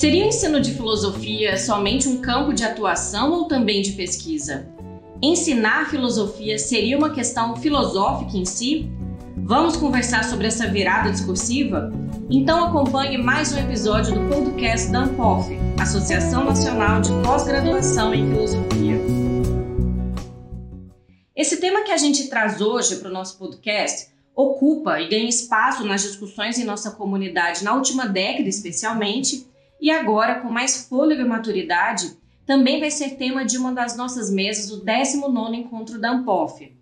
Seria o ensino de filosofia somente um campo de atuação ou também de pesquisa? Ensinar filosofia seria uma questão filosófica em si? Vamos conversar sobre essa virada discursiva? Então acompanhe mais um episódio do podcast da ANPOF, Associação Nacional de Pós-Graduação em Filosofia. Esse tema que a gente traz hoje para o nosso podcast ocupa e ganha espaço nas discussões em nossa comunidade na última década, especialmente, e agora, com mais fôlego e maturidade, também vai ser tema de uma das nossas mesas do 19 Encontro da ANPOF.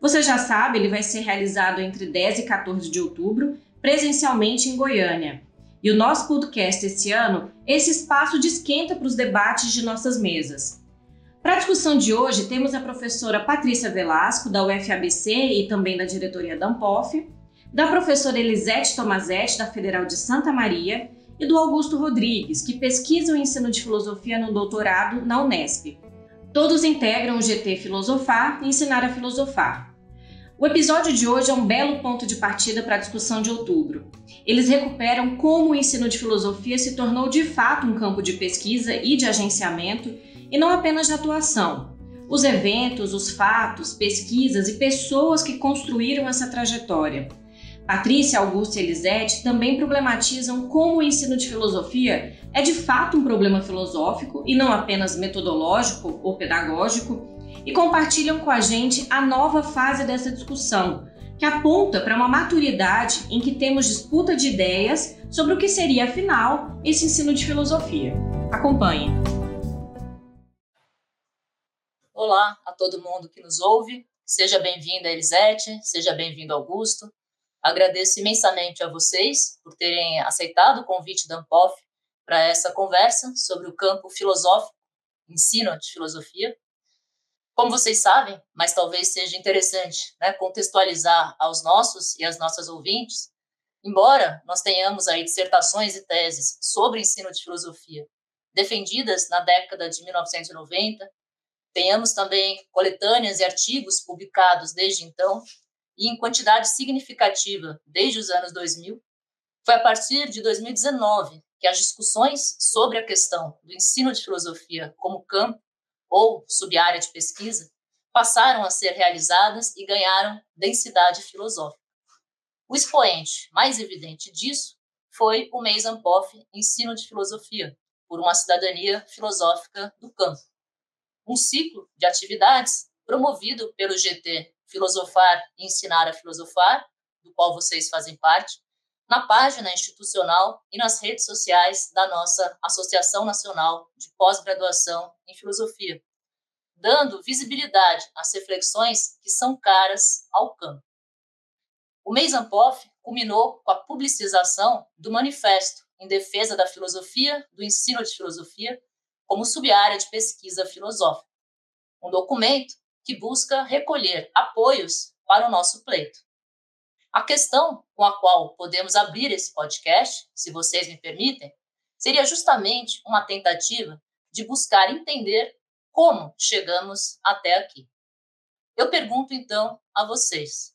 Você já sabe, ele vai ser realizado entre 10 e 14 de outubro, presencialmente em Goiânia. E o nosso podcast esse ano, esse espaço de esquenta para os debates de nossas mesas. Para a discussão de hoje, temos a professora Patrícia Velasco, da UFABC e também da diretoria da ANPOF, da professora Elisete Tomazetti, da Federal de Santa Maria, e do Augusto Rodrigues, que pesquisa o ensino de filosofia no doutorado na Unesp. Todos integram o GT Filosofar e Ensinar a Filosofar. O episódio de hoje é um belo ponto de partida para a discussão de outubro. Eles recuperam como o ensino de filosofia se tornou de fato um campo de pesquisa e de agenciamento, e não apenas de atuação. Os eventos, os fatos, pesquisas e pessoas que construíram essa trajetória. Patrícia, Augusto e Elisete também problematizam como o ensino de filosofia é de fato um problema filosófico e não apenas metodológico ou pedagógico, e compartilham com a gente a nova fase dessa discussão, que aponta para uma maturidade em que temos disputa de ideias sobre o que seria, afinal, esse ensino de filosofia. Acompanhe. Olá a todo mundo que nos ouve. Seja bem-vinda, Elisete, seja bem-vindo, Augusto. Agradeço imensamente a vocês por terem aceitado o convite da Ampof para essa conversa sobre o campo filosófico, ensino de filosofia. Como vocês sabem, mas talvez seja interessante né, contextualizar aos nossos e às nossas ouvintes, embora nós tenhamos aí dissertações e teses sobre ensino de filosofia defendidas na década de 1990, tenhamos também coletâneas e artigos publicados desde então, e em quantidade significativa desde os anos 2000, foi a partir de 2019 que as discussões sobre a questão do ensino de filosofia como campo ou subárea de pesquisa passaram a ser realizadas e ganharam densidade filosófica. O expoente mais evidente disso foi o Mês Ampof Ensino de Filosofia, por uma cidadania filosófica do campo. Um ciclo de atividades promovido pelo GT Filosofar e Ensinar a Filosofar, do qual vocês fazem parte, na página institucional e nas redes sociais da nossa Associação Nacional de Pós-Graduação em Filosofia, dando visibilidade às reflexões que são caras ao campo. O mês Ampof culminou com a publicização do Manifesto em Defesa da Filosofia, do Ensino de Filosofia, como subárea de pesquisa filosófica, um documento que busca recolher apoios para o nosso pleito. A questão com a qual podemos abrir esse podcast, se vocês me permitem, seria justamente uma tentativa de buscar entender como chegamos até aqui. Eu pergunto então a vocês: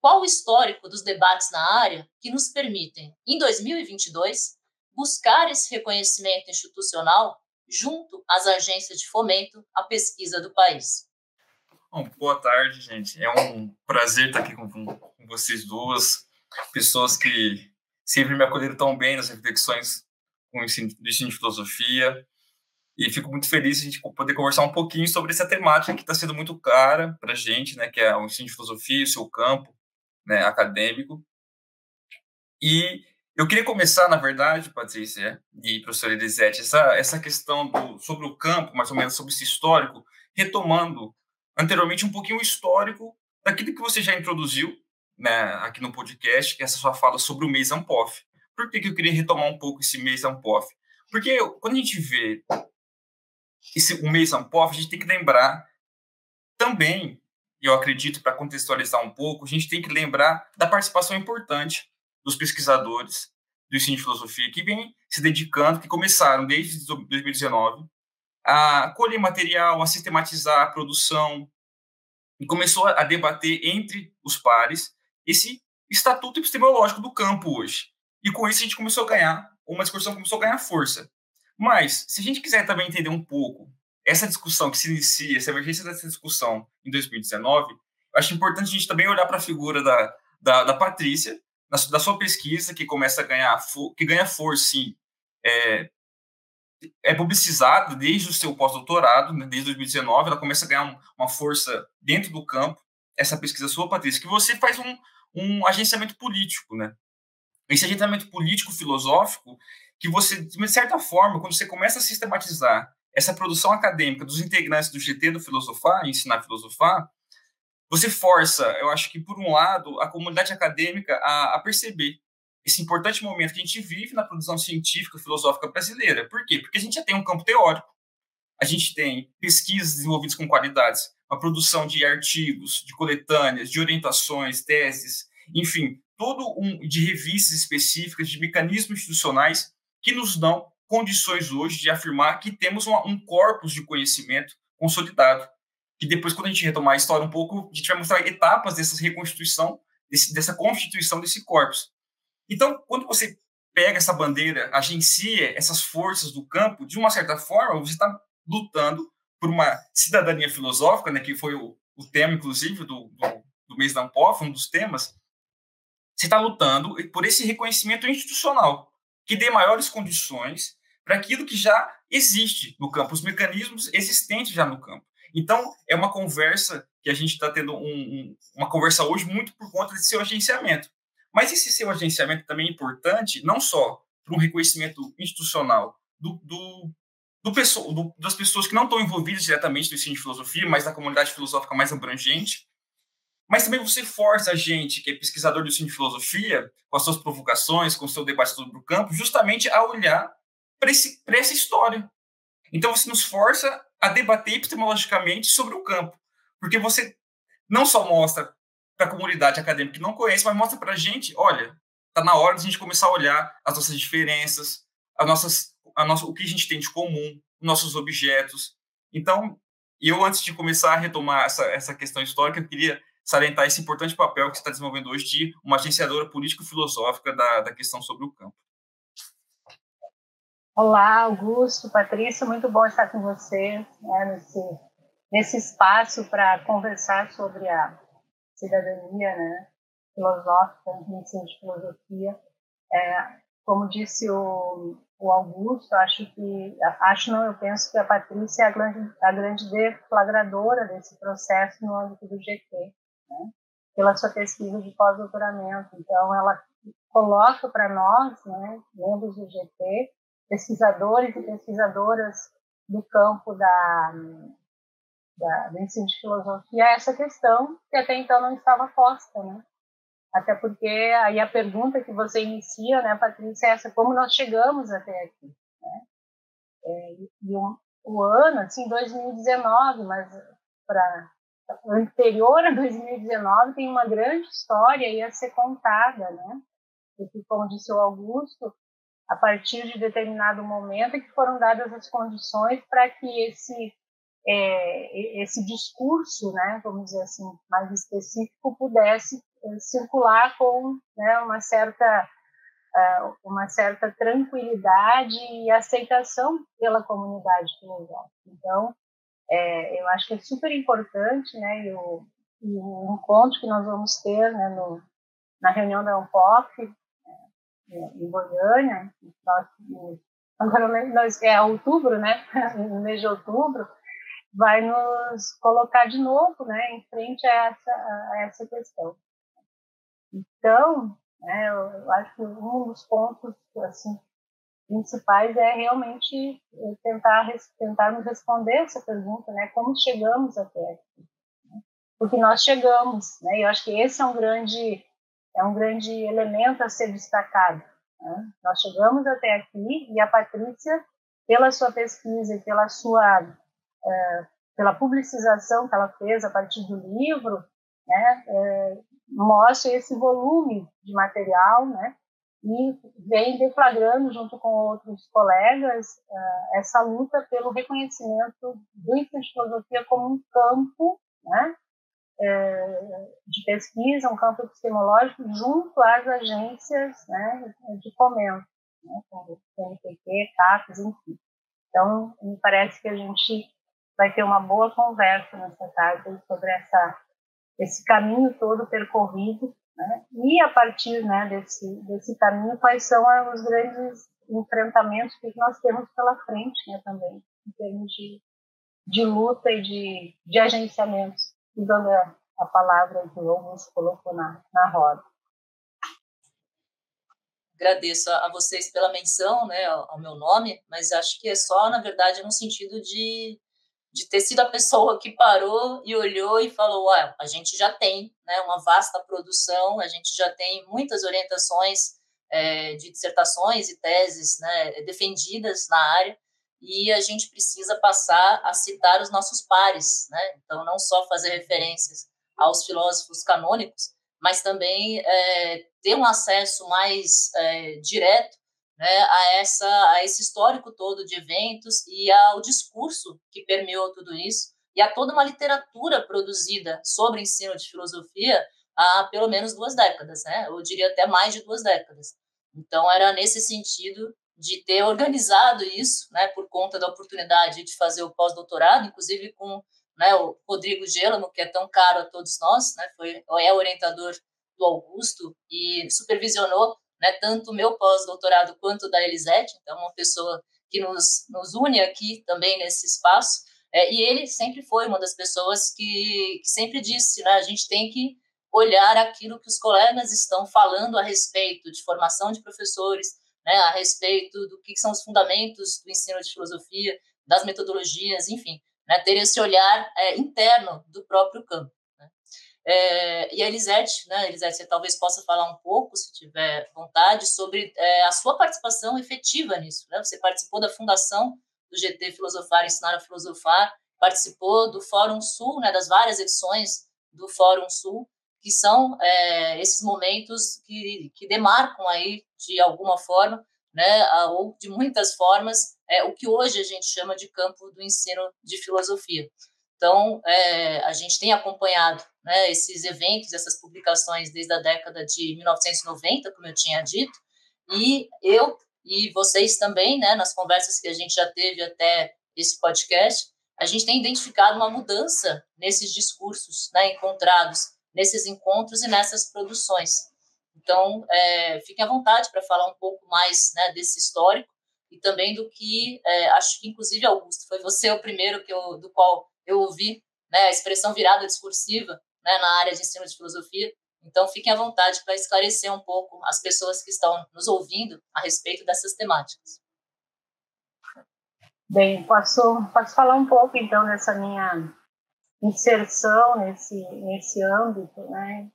qual o histórico dos debates na área que nos permitem, em 2022, buscar esse reconhecimento institucional junto às agências de fomento à pesquisa do país? Bom, boa tarde, gente. É um prazer estar aqui com, com vocês duas, pessoas que sempre me acolheram tão bem nas reflexões com o ensino, do ensino de filosofia. E fico muito feliz de a gente poder conversar um pouquinho sobre essa temática que está sendo muito cara para a gente, né, que é o ensino de filosofia, o seu campo né, acadêmico. E eu queria começar, na verdade, Patrícia e professora Elisete, essa, essa questão do, sobre o campo, mais ou menos sobre esse histórico, retomando anteriormente um pouquinho histórico daquilo que você já introduziu né, aqui no podcast, que é essa sua fala sobre o mês Ampof. Por que, que eu queria retomar um pouco esse mês Ampof? Porque quando a gente vê esse, o mês Ampof, a gente tem que lembrar também, eu acredito para contextualizar um pouco, a gente tem que lembrar da participação importante dos pesquisadores do ensino de filosofia que vêm se dedicando, que começaram desde 2019 a colher material, a sistematizar a produção, e começou a debater entre os pares esse estatuto epistemológico do campo hoje. E com isso a gente começou a ganhar, uma discussão começou a ganhar força. Mas, se a gente quiser também entender um pouco essa discussão que se inicia, essa emergência dessa discussão em 2019, eu acho importante a gente também olhar para a figura da, da, da Patrícia, da sua pesquisa, que começa a ganhar, que ganha força, sim, é, é publicizada desde o seu pós-doutorado, né, desde 2019, ela começa a ganhar um, uma força dentro do campo, essa pesquisa sua, Patrícia, que você faz um, um agenciamento político, né? Esse agenciamento político-filosófico, que você, de certa forma, quando você começa a sistematizar essa produção acadêmica dos integrantes do GT do Filosofar, ensinar a filosofar, você força, eu acho que, por um lado, a comunidade acadêmica a, a perceber esse importante momento que a gente vive na produção científica filosófica brasileira. Por quê? Porque a gente já tem um campo teórico, a gente tem pesquisas desenvolvidas com qualidades, a produção de artigos, de coletâneas, de orientações, teses, enfim, todo um de revistas específicas, de mecanismos institucionais que nos dão condições hoje de afirmar que temos uma, um corpus de conhecimento consolidado. Que depois, quando a gente retomar a história um pouco, a gente vai mostrar etapas dessa reconstituição, desse, dessa constituição desse corpus. Então, quando você pega essa bandeira, agencia essas forças do campo, de uma certa forma, você está lutando por uma cidadania filosófica, né, que foi o, o tema, inclusive, do, do, do mês da Ampof, um dos temas, você está lutando por esse reconhecimento institucional, que dê maiores condições para aquilo que já existe no campo, os mecanismos existentes já no campo. Então, é uma conversa que a gente está tendo um, um, uma conversa hoje muito por conta desse seu agenciamento. Mas esse seu agenciamento também é importante, não só para um reconhecimento institucional do, do, do, do, das pessoas que não estão envolvidas diretamente no ensino de filosofia, mas da comunidade filosófica mais abrangente, mas também você força a gente, que é pesquisador do ensino de filosofia, com as suas provocações, com o seu debate sobre o campo, justamente a olhar para essa história. Então você nos força a debater epistemologicamente sobre o campo, porque você não só mostra para a comunidade acadêmica que não conhece, mas mostra para a gente, olha, está na hora de a gente começar a olhar as nossas diferenças, as nossas, a nossa, o que a gente tem de comum, nossos objetos. Então, eu, antes de começar a retomar essa, essa questão histórica, eu queria salientar esse importante papel que você está desenvolvendo hoje de uma agenciadora político-filosófica da, da questão sobre o campo. Olá, Augusto, Patrícia, muito bom estar com você né, nesse, nesse espaço para conversar sobre a cidadania né, filosófica, ensino de filosofia. É, como disse o, o Augusto, acho que, acho não, eu penso que a Patrícia é a grande, a grande deflagradora desse processo no âmbito do GT, né, pela sua pesquisa de pós-doutoramento. Então, ela coloca para nós, né, membros do GT, pesquisadores e pesquisadoras do campo da, da, do ensino de filosofia essa questão que até então não estava posta, né? Até porque aí a pergunta que você inicia, né, Patrícia, é essa: como nós chegamos até aqui? Né? É, e o, o ano, assim, 2019, mas para anterior a 2019 tem uma grande história a ser contada, né? Porque, como disse o Augusto, a partir de determinado momento que foram dadas as condições para que esse é, esse discurso, né, vamos dizer assim, mais específico, pudesse é, circular com né, uma certa uh, uma certa tranquilidade e aceitação pela comunidade filosófica. Então, é, eu acho que é super importante, né, e o, e o encontro que nós vamos ter né, no, na reunião da UNPOF, é, em Goiânia, agora nós, é outubro, né, no mês de outubro, vai nos colocar de novo né, em frente a essa, a essa questão. Então, né, eu acho que um dos pontos assim, principais é realmente tentar tentarmos responder essa pergunta, né, como chegamos até aqui, né? porque nós chegamos, né, e eu acho que esse é um grande é um grande elemento a ser destacado. Né? Nós chegamos até aqui e a Patrícia, pela sua pesquisa e pela sua é, pela publicização que ela fez a partir do livro, né, é, mostra esse volume de material, né, e vem deflagrando junto com outros colegas uh, essa luta pelo reconhecimento do ensino de filosofia como um campo, né, é, de pesquisa, um campo epistemológico junto às agências né, de fomento. né, como CNPq, CAPES, enfim. Então, me parece que a gente vai ter uma boa conversa nessa tarde sobre essa, esse caminho todo percorrido, né? e a partir né, desse, desse caminho, quais são os grandes enfrentamentos que nós temos pela frente né, também, em termos de, de luta e de, de agenciamentos, usando a, a palavra que o Augusto colocou na, na roda. Agradeço a vocês pela menção né, ao meu nome, mas acho que é só, na verdade, no sentido de, de ter sido a pessoa que parou e olhou e falou: ah, a gente já tem né, uma vasta produção, a gente já tem muitas orientações é, de dissertações e teses né, defendidas na área, e a gente precisa passar a citar os nossos pares, né? então não só fazer referências aos filósofos canônicos, mas também é, ter um acesso mais é, direto né, a, essa, a esse histórico todo de eventos e ao discurso que permeou tudo isso, e a toda uma literatura produzida sobre ensino de filosofia há pelo menos duas décadas, né? eu diria até mais de duas décadas. Então, era nesse sentido de ter organizado isso, né, por conta da oportunidade de fazer o pós-doutorado, inclusive com né, o Rodrigo Gelamo, que é tão caro a todos nós, né, foi, é orientador do Augusto e supervisionou né, tanto meu pós-doutorado quanto da Elisete, então uma pessoa que nos, nos une aqui também nesse espaço, é, e ele sempre foi uma das pessoas que, que sempre disse, né, a gente tem que olhar aquilo que os colegas estão falando a respeito de formação de professores, né, a respeito do que são os fundamentos do ensino de filosofia, das metodologias, enfim né, ter esse olhar é, interno do próprio campo. É, e a Elisete, né, Elisete, você talvez possa falar um pouco, se tiver vontade, sobre é, a sua participação efetiva nisso. Né? Você participou da fundação do GT Filosofar, Ensinar a Filosofar, participou do Fórum Sul, né, das várias edições do Fórum Sul, que são é, esses momentos que, que demarcam aí, de alguma forma, né, ou de muitas formas, é o que hoje a gente chama de campo do ensino de filosofia. Então, é, a gente tem acompanhado né, esses eventos, essas publicações desde a década de 1990, como eu tinha dito, e eu e vocês também, né, nas conversas que a gente já teve até esse podcast, a gente tem identificado uma mudança nesses discursos né, encontrados nesses encontros e nessas produções. Então, é, fiquem à vontade para falar um pouco mais né, desse histórico e também do que, é, acho que inclusive, Augusto, foi você o primeiro que eu, do qual eu ouvi né, a expressão virada discursiva né, na área de ensino de filosofia. Então, fiquem à vontade para esclarecer um pouco as pessoas que estão nos ouvindo a respeito dessas temáticas. Bem, posso, posso falar um pouco, então, dessa minha inserção nesse, nesse âmbito né,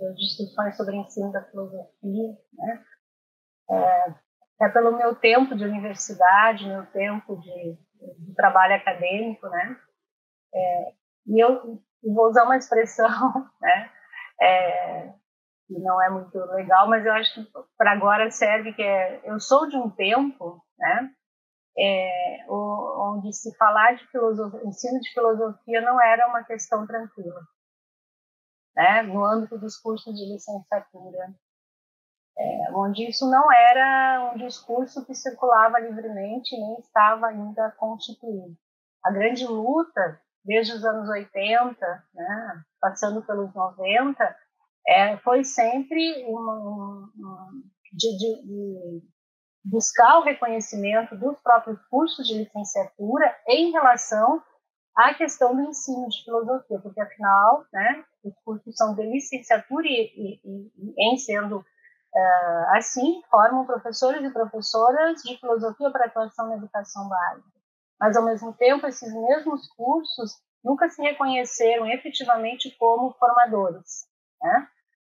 das discussões sobre ensino da filosofia, né, é, é pelo meu tempo de universidade, meu tempo de, de trabalho acadêmico, né, é, e eu vou usar uma expressão, né, é, que não é muito legal, mas eu acho que para agora serve que é, eu sou de um tempo, né, é, onde se falar de filosofia, ensino de filosofia não era uma questão tranquila, né? no âmbito dos cursos de licenciatura, é, onde isso não era um discurso que circulava livremente nem estava ainda constituído. A grande luta, desde os anos 80, né, passando pelos 90, é, foi sempre um, de, de, de buscar o reconhecimento dos próprios cursos de licenciatura em relação à questão do ensino de filosofia, porque afinal, né, os cursos são de licenciatura e, e, e em sendo uh, assim, formam professores e professoras de filosofia para atuação na educação básica. Mas, ao mesmo tempo, esses mesmos cursos nunca se reconheceram efetivamente como formadores. Né?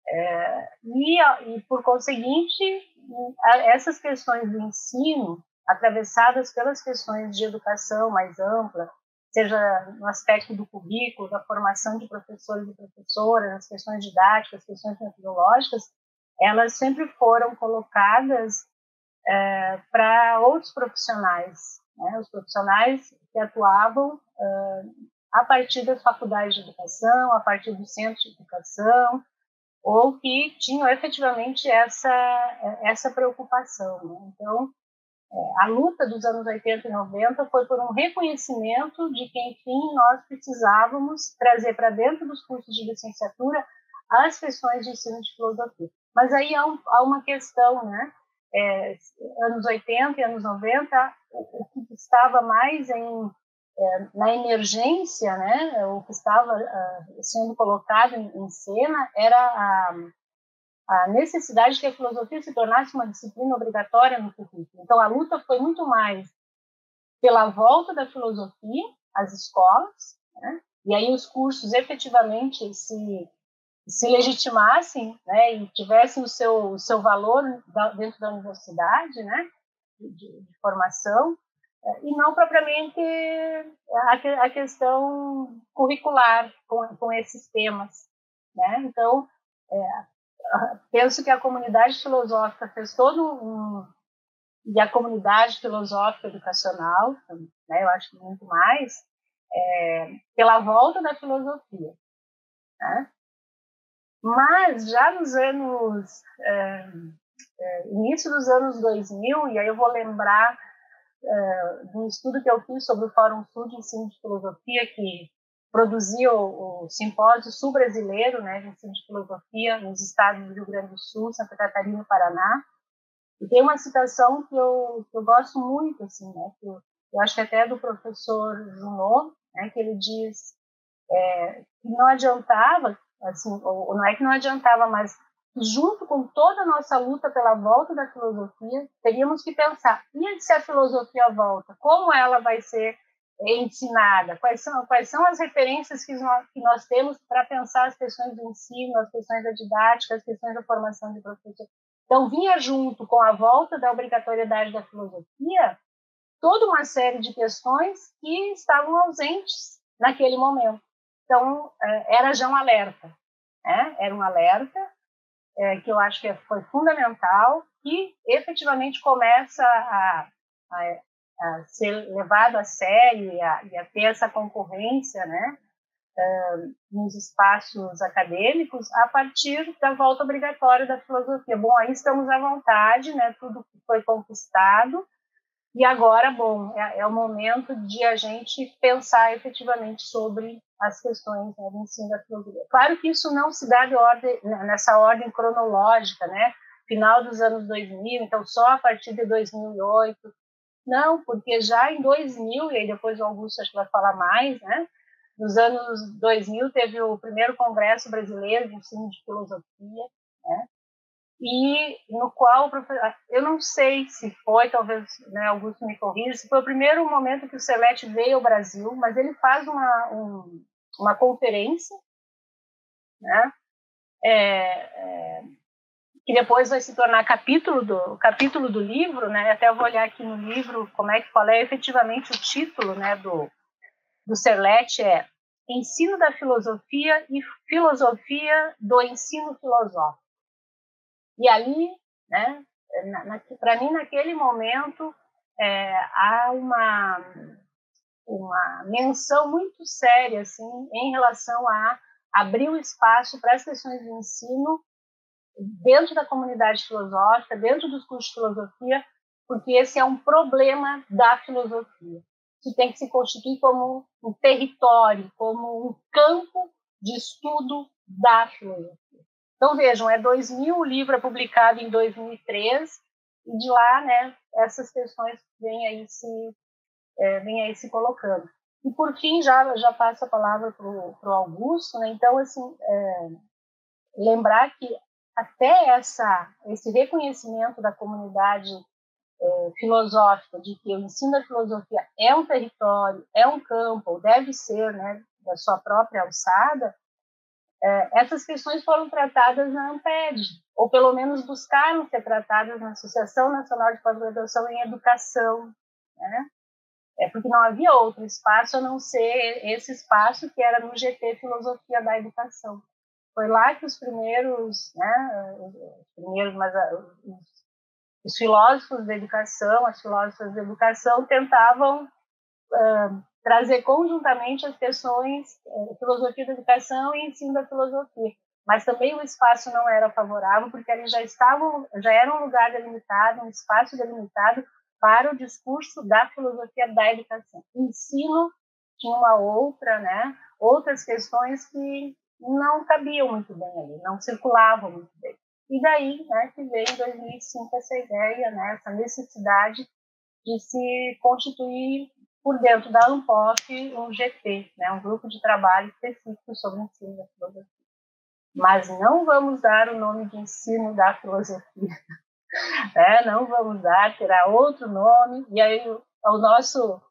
É, e, e, por conseguinte, essas questões do ensino, atravessadas pelas questões de educação mais ampla, seja no aspecto do currículo, da formação de professores e professoras, as questões didáticas, as questões metodológicas, elas sempre foram colocadas é, para outros profissionais, né? os profissionais que atuavam é, a partir das faculdades de educação, a partir do centro de educação, ou que tinham efetivamente essa, essa preocupação. Né? Então, é, a luta dos anos 80 e 90 foi por um reconhecimento de que, enfim, nós precisávamos trazer para dentro dos cursos de licenciatura as questões de ensino de filosofia. Mas aí há, um, há uma questão, né? É, anos 80 e anos 90, o, que estava mais em é, na emergência, né, o que estava uh, sendo colocado em, em, cena era a, a necessidade de que a filosofia se tornasse uma disciplina obrigatória no currículo. Então, a luta foi muito mais pela volta da filosofia às escolas, né, e aí os cursos efetivamente se se legitimassem, né, e tivessem o seu o seu valor dentro da universidade, né, de, de formação, e não propriamente a, a questão curricular com, com esses temas. Né? Então, é, penso que a comunidade filosófica fez todo um. e a comunidade filosófica educacional, né, eu acho muito mais, é, pela volta da filosofia. Né? Mas já nos anos. É, é início dos anos 2000, e aí eu vou lembrar uh, de um estudo que eu fiz sobre o Fórum Sul de Ensino de Filosofia, que produziu o, o simpósio sul-brasileiro né, de ensino de filosofia nos estados do Rio Grande do Sul, Santa Catarina e Paraná. E tem uma citação que eu, que eu gosto muito, assim, né, que eu, eu acho que até é do professor Junot, né, que ele diz é, que não adiantava, assim, ou, não é que não adiantava, mas junto com toda a nossa luta pela volta da filosofia, teríamos que pensar: e se a filosofia volta? Como ela vai ser ensinada? Quais são, quais são as referências que nós, que nós temos para pensar as questões do ensino, as questões da didática, as questões da formação de professor? Então, vinha junto com a volta da obrigatoriedade da filosofia toda uma série de questões que estavam ausentes naquele momento. Então, é, era já um alerta. Né? Era um alerta é, que eu acho que foi fundamental e efetivamente começa a, a, a ser levado a sério e a, e a ter essa concorrência, né, uh, nos espaços acadêmicos a partir da volta obrigatória da filosofia. Bom, aí estamos à vontade, né, tudo foi conquistado e agora, bom, é, é o momento de a gente pensar efetivamente sobre as questões né, do ensino da filosofia. Claro que isso não se dá de ordem, né, nessa ordem cronológica, né? Final dos anos 2000, então só a partir de 2008. Não, porque já em 2000, e aí depois o Augusto acho que vai falar mais, né? Nos anos 2000 teve o primeiro Congresso Brasileiro de Ensino de Filosofia, né? E no qual eu não sei se foi, talvez né, Augusto me corrija, se foi o primeiro momento que o Celeste veio ao Brasil, mas ele faz uma, um, uma conferência, né, é, é, que depois vai se tornar capítulo do capítulo do livro, né? Até eu vou olhar aqui no livro como é que qual é efetivamente o título, né, do do Serlete é Ensino da Filosofia e Filosofia do Ensino Filosófico. E ali, né, para mim, naquele momento, é, há uma, uma menção muito séria assim, em relação a abrir o espaço para as questões de ensino dentro da comunidade filosófica, dentro dos cursos de filosofia, porque esse é um problema da filosofia, que tem que se constituir como um território, como um campo de estudo da filosofia. Então, vejam, é 2000, o livro é publicado em 2003, e de lá, né, essas questões vêm aí se, é, vêm aí se colocando. E, por fim, já, já passo a palavra para o Augusto, né, então, assim, é, lembrar que até essa, esse reconhecimento da comunidade é, filosófica de que o ensino da filosofia é um território, é um campo, deve ser, né, da sua própria alçada, essas questões foram tratadas na AMPED, ou pelo menos buscaram ser tratadas na Associação Nacional de Pós-Graduação em Educação, né? É porque não havia outro espaço a não ser esse espaço que era no GT Filosofia da Educação. Foi lá que os primeiros, né, os primeiros, mas ah, os filósofos da educação, as filósofas da educação tentavam uh, trazer conjuntamente as questões eh, filosofia da educação e ensino da filosofia. mas também o espaço não era favorável, porque ali já estavam, já era um lugar delimitado, um espaço delimitado para o discurso da filosofia da educação. O ensino tinha uma outra, né, outras questões que não cabiam muito bem ali, não circulavam muito bem. E daí, né, que veio em 2005 essa ideia, né, essa necessidade de se constituir por dentro da ANPOF um GT, né, um grupo de trabalho específico sobre o ensino da filosofia. Mas não vamos dar o nome de ensino da filosofia, né? não vamos dar, terá outro nome, e aí o nosso,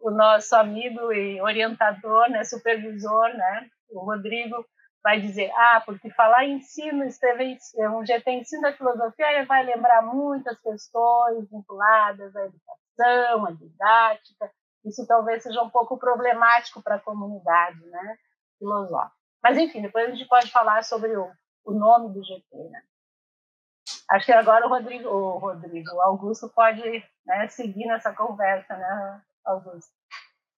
o nosso amigo e orientador, né, supervisor, né, o Rodrigo, vai dizer, ah, porque falar ensino, esteve, um GT ensino da filosofia, ele vai lembrar muitas questões vinculadas à educação, à didática, isso talvez seja um pouco problemático para a comunidade né, filosófica. Mas, enfim, depois a gente pode falar sobre o, o nome do GT. Né? Acho que agora o Rodrigo, o Rodrigo, o Augusto pode né, seguir nessa conversa, né, Augusto?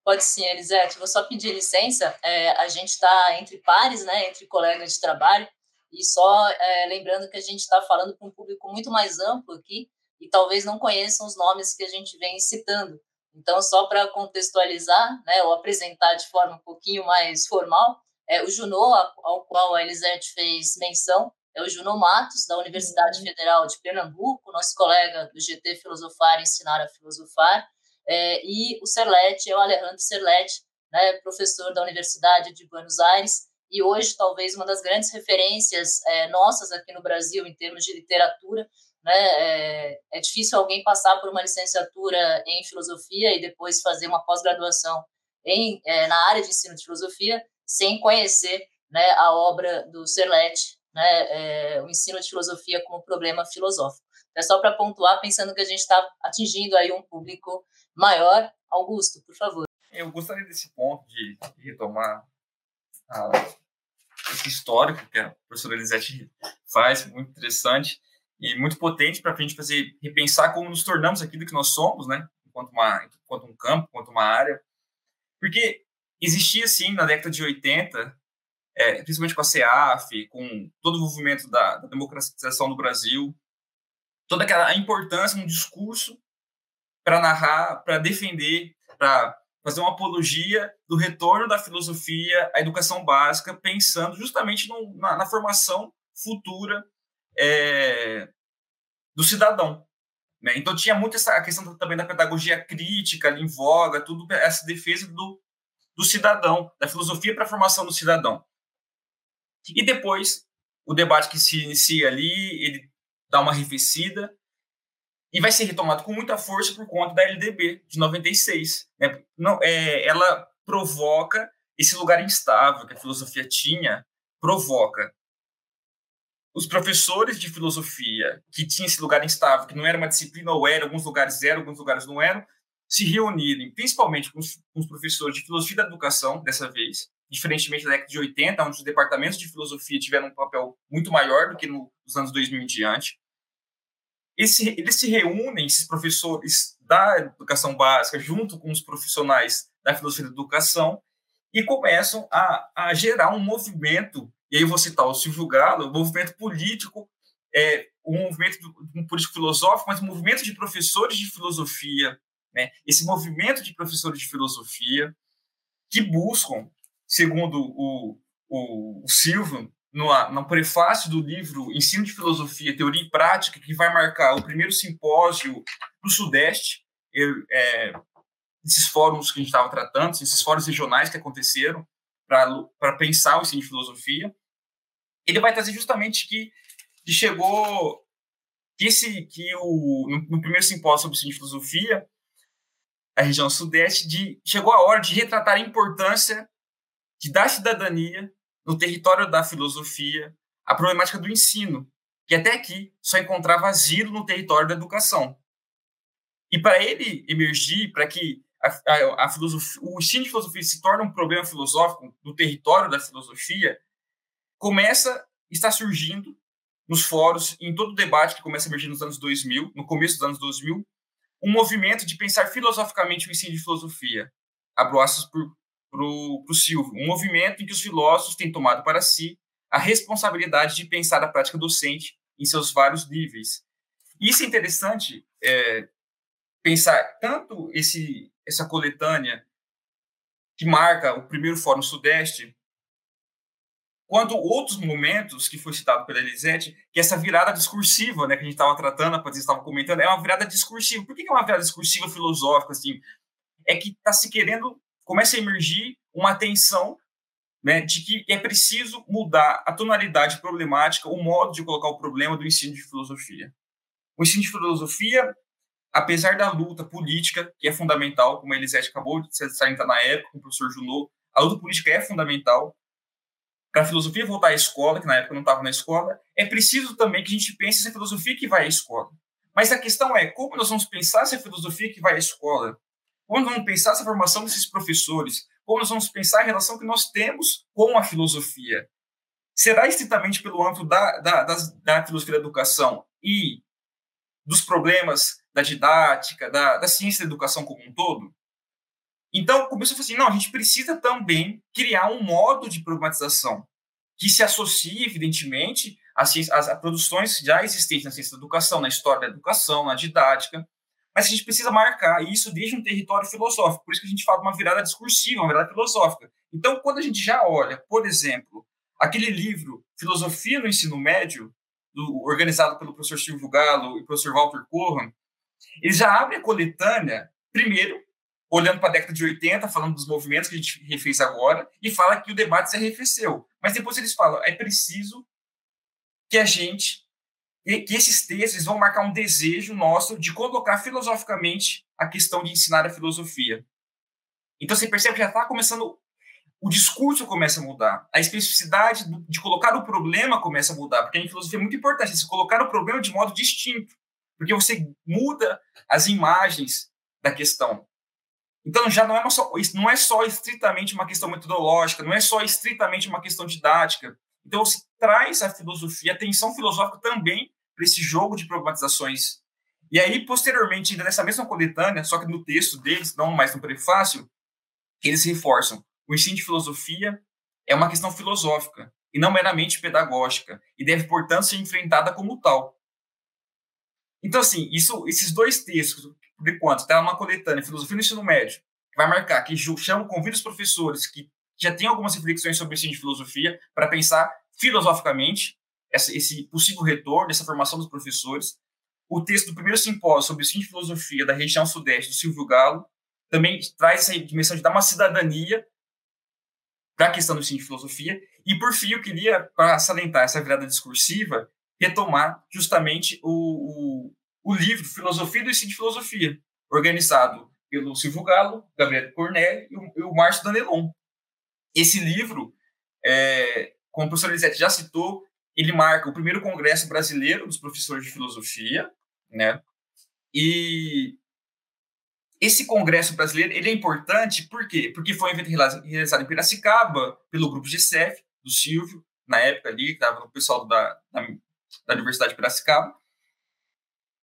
Pode sim, Elisete. Vou só pedir licença. É, a gente está entre pares, né, entre colegas de trabalho, e só é, lembrando que a gente está falando para um público muito mais amplo aqui e talvez não conheçam os nomes que a gente vem citando. Então, só para contextualizar, né, ou apresentar de forma um pouquinho mais formal, é, o Junô, ao qual a Elisete fez menção, é o Junô Matos, da Universidade uhum. Federal de Pernambuco, nosso colega do GT Filosofar Ensinar a Filosofar, é, e o Serlete é o Alejandro Serlete, né, professor da Universidade de Buenos Aires, e hoje talvez uma das grandes referências é, nossas aqui no Brasil em termos de literatura. Né, é, é difícil alguém passar por uma licenciatura em filosofia e depois fazer uma pós-graduação em, é, na área de ensino de filosofia sem conhecer né, a obra do Serlete, né, é, o ensino de filosofia como problema filosófico. É só para pontuar, pensando que a gente está atingindo aí um público maior. Augusto, por favor. Eu gostaria desse ponto de retomar a, esse histórico que a professora Elisete faz, muito interessante e muito potente para a gente fazer repensar como nos tornamos aquilo que nós somos, né? Enquanto, uma, enquanto um campo, enquanto uma área. Porque existia, sim, na década de 80, é, principalmente com a CEAF, com todo o movimento da, da democratização do Brasil, toda aquela importância, um discurso para narrar, para defender, para fazer uma apologia do retorno da filosofia à educação básica, pensando justamente no, na, na, formação futura é, do cidadão. Né? Então tinha muito essa questão também da pedagogia crítica ali em voga, tudo essa defesa do, do cidadão, da filosofia para a formação do cidadão. E depois, o debate que se inicia ali, ele dá uma arrefecida e vai ser retomado com muita força por conta da LDB de 96. Né? Não, é, ela provoca esse lugar instável que a filosofia tinha, provoca os professores de filosofia que tinham esse lugar instável, que não era uma disciplina ou era, alguns lugares eram, alguns lugares não eram, se reunirem, principalmente com os, com os, professores de filosofia da educação, dessa vez, diferentemente da década de 80, onde os departamentos de filosofia tiveram um papel muito maior do que nos anos 2000 em diante. Eles se, eles se reúnem, esses professores da educação básica, junto com os profissionais da filosofia da educação, e começam a, a gerar um movimento, e aí eu vou citar o Silvio Galo, um movimento político, é, um movimento um político filosófico, mas um movimento de professores de filosofia né? Esse movimento de professores de filosofia que buscam, segundo o, o, o Silvio, no, no prefácio do livro Ensino de Filosofia, Teoria e Prática, que vai marcar o primeiro simpósio do Sudeste, eu, é, esses fóruns que a gente estava tratando, esses fóruns regionais que aconteceram para pensar o ensino de filosofia, ele vai trazer justamente que, que chegou que esse que o no, no primeiro simpósio sobre ensino de filosofia a região sudeste, de, chegou a hora de retratar a importância de dar cidadania no território da filosofia, a problemática do ensino, que até aqui só encontrava asilo no território da educação. E para ele emergir, para que a, a, filosofia, o ensino de filosofia se torne um problema filosófico no território da filosofia, começa está surgindo nos fóruns, em todo o debate que começa a emergir nos anos 2000, no começo dos anos 2000, um movimento de pensar filosoficamente o ensino de filosofia. Abro aspas para o Silvio. Um movimento em que os filósofos têm tomado para si a responsabilidade de pensar a prática docente em seus vários níveis. Isso é interessante é, pensar tanto esse, essa coletânea que marca o primeiro Fórum Sudeste, quanto outros momentos que foi citado pela Elisete, que essa virada discursiva, né, que a gente estava tratando, a Patrícia estava comentando, é uma virada discursiva. Por que é uma virada discursiva filosófica? Assim? É que está se querendo, começa a emergir uma atenção né, de que é preciso mudar a tonalidade problemática, o modo de colocar o problema do ensino de filosofia. O ensino de filosofia, apesar da luta política, que é fundamental, como a Elisete acabou de salientar na época, com o professor Junot, a luta política é fundamental para a filosofia voltar à escola, que na época não estava na escola, é preciso também que a gente pense essa filosofia que vai à escola. Mas a questão é, como nós vamos pensar essa filosofia que vai à escola? Como nós vamos pensar essa formação desses professores? Como nós vamos pensar a relação que nós temos com a filosofia? Será estritamente pelo âmbito da, da, da, da filosofia da educação e dos problemas da didática, da, da ciência da educação como um todo? Então, começou a falar assim, não, a gente precisa também criar um modo de problematização que se associe, evidentemente, às, às, produções já existentes na ciência da educação, na história da educação, na didática, mas a gente precisa marcar isso desde um território filosófico. Por isso que a gente fala de uma virada discursiva, uma virada filosófica. Então, quando a gente já olha, por exemplo, aquele livro Filosofia no Ensino Médio, do, organizado pelo professor Silvio Galo e professor Walter Corran, ele já abre a coletânea, primeiro, olhando para a década de 80, falando dos movimentos que a gente refez agora, e fala que o debate se arrefeceu. Mas depois eles falam, é preciso que a gente que esses textos vão marcar um desejo nosso de colocar filosoficamente a questão de ensinar a filosofia. Então você percebe que já está começando, o discurso começa a mudar, a especificidade de colocar o problema começa a mudar, porque em filosofia é muito importante você colocar o problema de modo distinto, porque você muda as imagens da questão. Então já não é só, não é só estritamente uma questão metodológica, não é só estritamente uma questão didática. Então você traz a filosofia, a tensão filosófica também para esse jogo de problematizações. E aí, posteriormente, ainda nessa mesma coletânea, só que no texto deles, não mais no prefácio, eles reforçam o ensino de filosofia é uma questão filosófica e não meramente pedagógica e deve, portanto, ser enfrentada como tal. Então, assim, isso, esses dois textos, por enquanto, está uma coletânea, Filosofia no Ensino Médio, que vai marcar, que chama, convida os professores que já têm algumas reflexões sobre o ensino de filosofia para pensar filosoficamente essa, esse possível retorno, essa formação dos professores. O texto do primeiro simpósio sobre o ensino de filosofia da região sudeste, do Silvio Galo, também traz essa dimensão de dar uma cidadania para a questão do ensino de filosofia. E, por fim, eu queria, para salientar essa virada discursiva, retomar justamente o, o, o livro Filosofia do Ensino de Filosofia, organizado pelo Silvio Galo, Gabriel Cornélio e o, e o Márcio Danelon. Esse livro, é, como o professor Elisete já citou, ele marca o primeiro congresso brasileiro dos professores de filosofia, né? E esse congresso brasileiro ele é importante por quê? Porque foi um evento realizado em Piracicaba pelo grupo GCF, do Silvio, na época ali, que estava o pessoal da, da, da, Universidade de Piracicaba.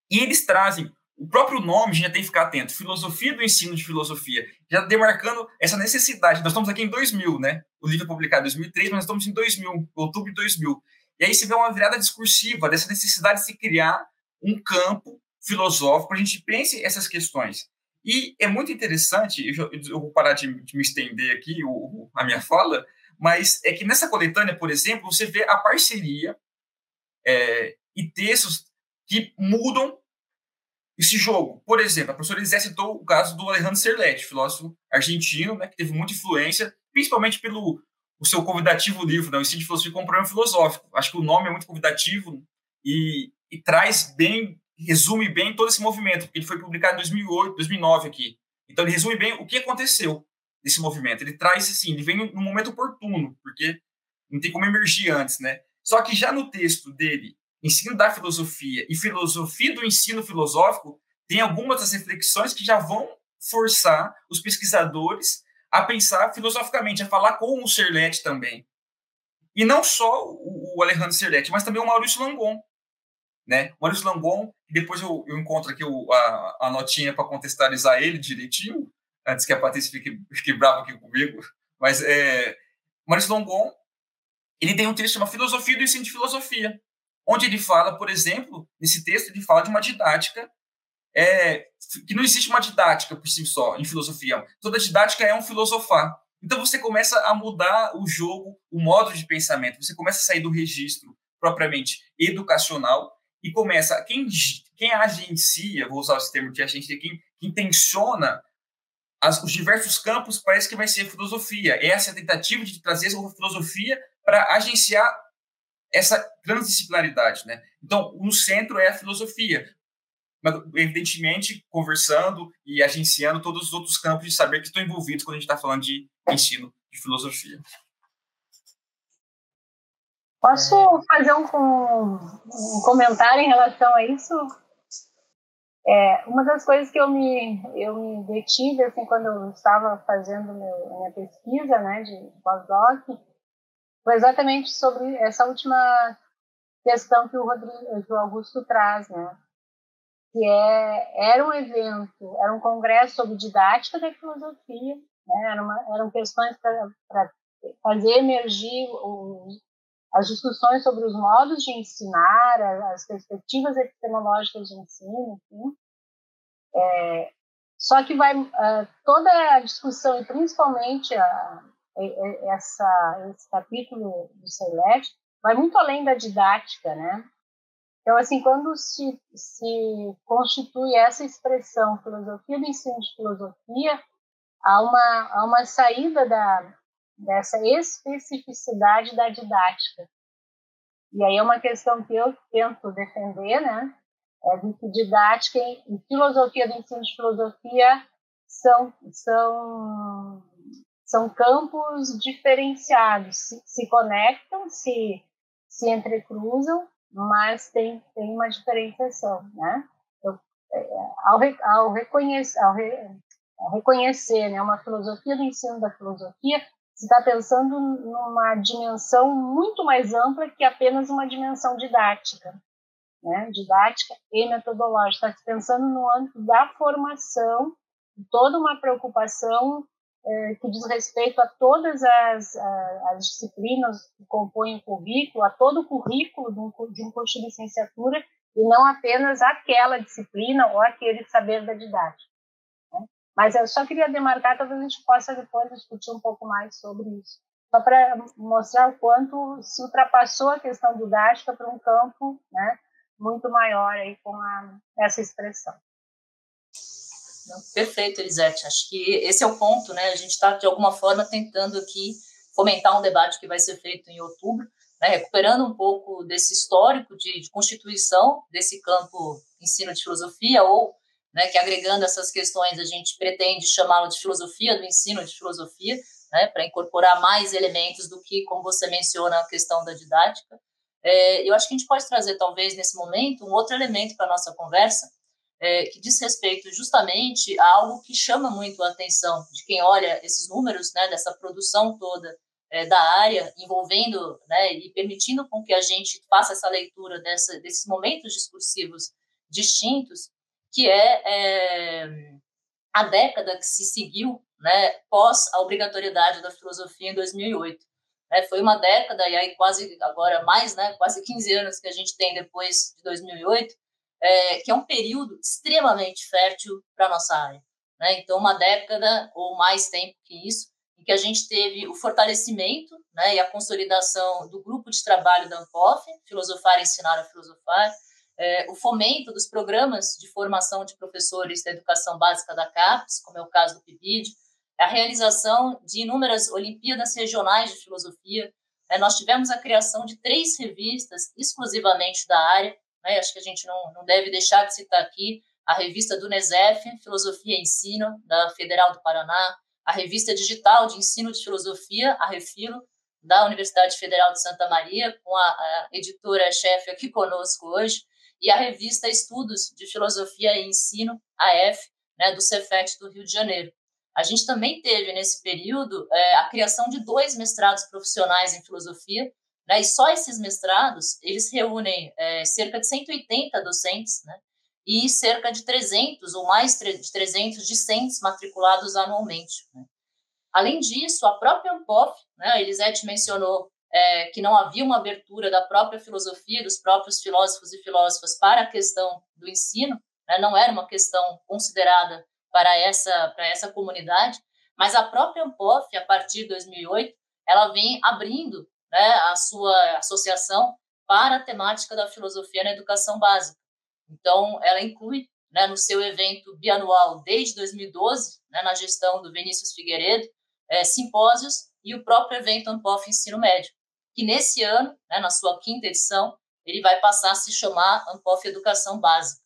E eles trazem, o próprio nome, a gente já tem que ficar atento, filosofia do ensino de filosofia, já demarcando essa necessidade. Nós estamos aqui em 2000, né? O livro é publicado em 2003, mas nós estamos em 2000, outubro de 2000. E aí se vê uma virada discursiva dessa necessidade de se criar um campo filosófico para a gente pense essas questões. E é muito interessante, eu, vou parar de, de, me estender aqui o, a minha fala, mas é que nessa coletânea, por exemplo, você vê a parceria é, e textos que mudam esse jogo. Por exemplo, a professora Elisé citou o caso do Alejandro Serletti, filósofo argentino, né, que teve muita influência, principalmente pelo o seu convidativo livro, né, o ensino de filosofia como problema filosófico. Acho que o nome é muito convidativo e, e, traz bem, resume bem todo esse movimento, porque ele foi publicado em 2008, 2009 aqui. Então ele resume bem o que aconteceu nesse movimento. Ele traz assim, ele vem no momento oportuno, porque não tem como emergir antes, né? Só que já no texto dele, Ensino da Filosofia e Filosofia do Ensino Filosófico, tem algumas das reflexões que já vão forçar os pesquisadores a pensar filosoficamente, a falar com o Serletti também. E não só o, Alejandro Serletti, mas também o Maurício Langon. Né? O Maurício Langon, depois eu, eu encontro aqui o, a, a notinha para contextualizar ele direitinho, antes que a Patrícia fique, fique brava aqui comigo. Mas é, Maurício Langon ele tem um texto chamado Filosofia do Ensino de Filosofia, onde ele fala, por exemplo, nesse texto ele fala de uma didática é, que não existe uma didática por si só em filosofia. Toda didática é um filosofar. Então você começa a mudar o jogo, o modo de pensamento. Você começa a sair do registro propriamente educacional e começa quem quem agencia, vou usar esse termo de agência, quem, quem intenciona as, os diversos campos parece que vai ser a filosofia. Essa é a tentativa de trazer essa filosofia para agenciar essa transdisciplinaridade, né? Então, no centro é a filosofia, mas evidentemente conversando e agenciando todos os outros campos de saber que estão envolvidos quando a gente está falando de ensino de filosofia. Posso fazer um, um comentário em relação a isso? É, uma das coisas que eu me, eu me detive assim, quando eu estava fazendo meu, minha pesquisa né, de pós-doc foi exatamente sobre essa última questão que o, Rodrigo, que o Augusto traz, né? que é, era um evento, era um congresso sobre didática da filosofia, né? Era uma, eram questões para fazer emergir o, as discussões sobre os modos de ensinar, as perspectivas epistemológicas de ensino, enfim. É, só que vai uh, toda a discussão e principalmente a, essa, esse capítulo do Celeste vai muito além da didática, né? Então, assim, quando se, se constitui essa expressão filosofia do ensino de filosofia, há uma, há uma saída da, dessa especificidade da didática. E aí é uma questão que eu tento defender, né? É de que didática e filosofia do ensino de filosofia são, são, são campos diferenciados, se, se conectam, se, se entrecruzam, mas tem, tem uma diferenciação, né? Eu, é, ao, ao, reconhecer, ao, re, ao reconhecer né, uma filosofia do ensino da filosofia, você está pensando numa dimensão muito mais ampla que apenas uma dimensão didática, né? didática e metodológica. Está pensando no âmbito da formação, toda uma preocupação que diz respeito a todas as, as, disciplinas que compõem o currículo, a todo o currículo de um, de um curso de licenciatura, e não apenas aquela disciplina ou aquele saber da didática. Né? Mas eu só queria demarcar, talvez a gente possa depois discutir um pouco mais sobre isso. Só para mostrar o quanto se ultrapassou a questão didática para um campo né, muito maior aí com a, essa expressão. Perfeito, Elisete. Acho que esse é o ponto, né? A gente está, de alguma forma, tentando aqui fomentar um debate que vai ser feito em outubro, né? recuperando um pouco desse histórico de, de constituição desse campo ensino de filosofia, ou né, que agregando essas questões a gente pretende chamá-lo de filosofia do ensino de filosofia, né, para incorporar mais elementos do que, como você menciona, a questão da didática. É, eu acho que a gente pode trazer, talvez, nesse momento, um outro elemento para a nossa conversa, é, que diz respeito justamente a algo que chama muito a atenção de quem olha esses números, né, dessa produção toda é, da área, envolvendo né, e permitindo com que a gente faça essa leitura dessa, desses momentos discursivos distintos, que é, é a década que se seguiu né, pós a obrigatoriedade da filosofia em 2008. É, foi uma década, e aí quase agora mais, né, quase 15 anos que a gente tem depois de 2008, é, que é um período extremamente fértil para nossa área. Né? Então, uma década ou mais tempo que isso, em que a gente teve o fortalecimento né, e a consolidação do grupo de trabalho da ANPOF, Filosofar e Ensinar a Filosofar, é, o fomento dos programas de formação de professores da educação básica da CAPES, como é o caso do PIBID, a realização de inúmeras Olimpíadas Regionais de Filosofia. É, nós tivemos a criação de três revistas exclusivamente da área, né? Acho que a gente não, não deve deixar de citar aqui a revista do NESEF, Filosofia e Ensino, da Federal do Paraná, a revista digital de ensino de filosofia, a Refilo, da Universidade Federal de Santa Maria, com a, a editora-chefe aqui conosco hoje, e a revista Estudos de Filosofia e Ensino, a F, né, do Cefet do Rio de Janeiro. A gente também teve, nesse período, é, a criação de dois mestrados profissionais em filosofia, né? E só esses mestrados, eles reúnem é, cerca de 180 docentes, né? E cerca de 300 ou mais de 300 discentes matriculados anualmente. Né? Além disso, a própria ANPOF, né, a Elisete mencionou é, que não havia uma abertura da própria filosofia, dos próprios filósofos e filósofas para a questão do ensino, né? não era uma questão considerada para essa, para essa comunidade, mas a própria Ampof, a partir de 2008, ela vem abrindo né, a sua associação para a temática da filosofia na educação básica. Então, ela inclui né, no seu evento bianual desde 2012, né, na gestão do Vinícius Figueiredo, é, simpósios e o próprio evento Ampof Ensino Médio, que nesse ano, né, na sua quinta edição, ele vai passar a se chamar Ampof Educação Básica.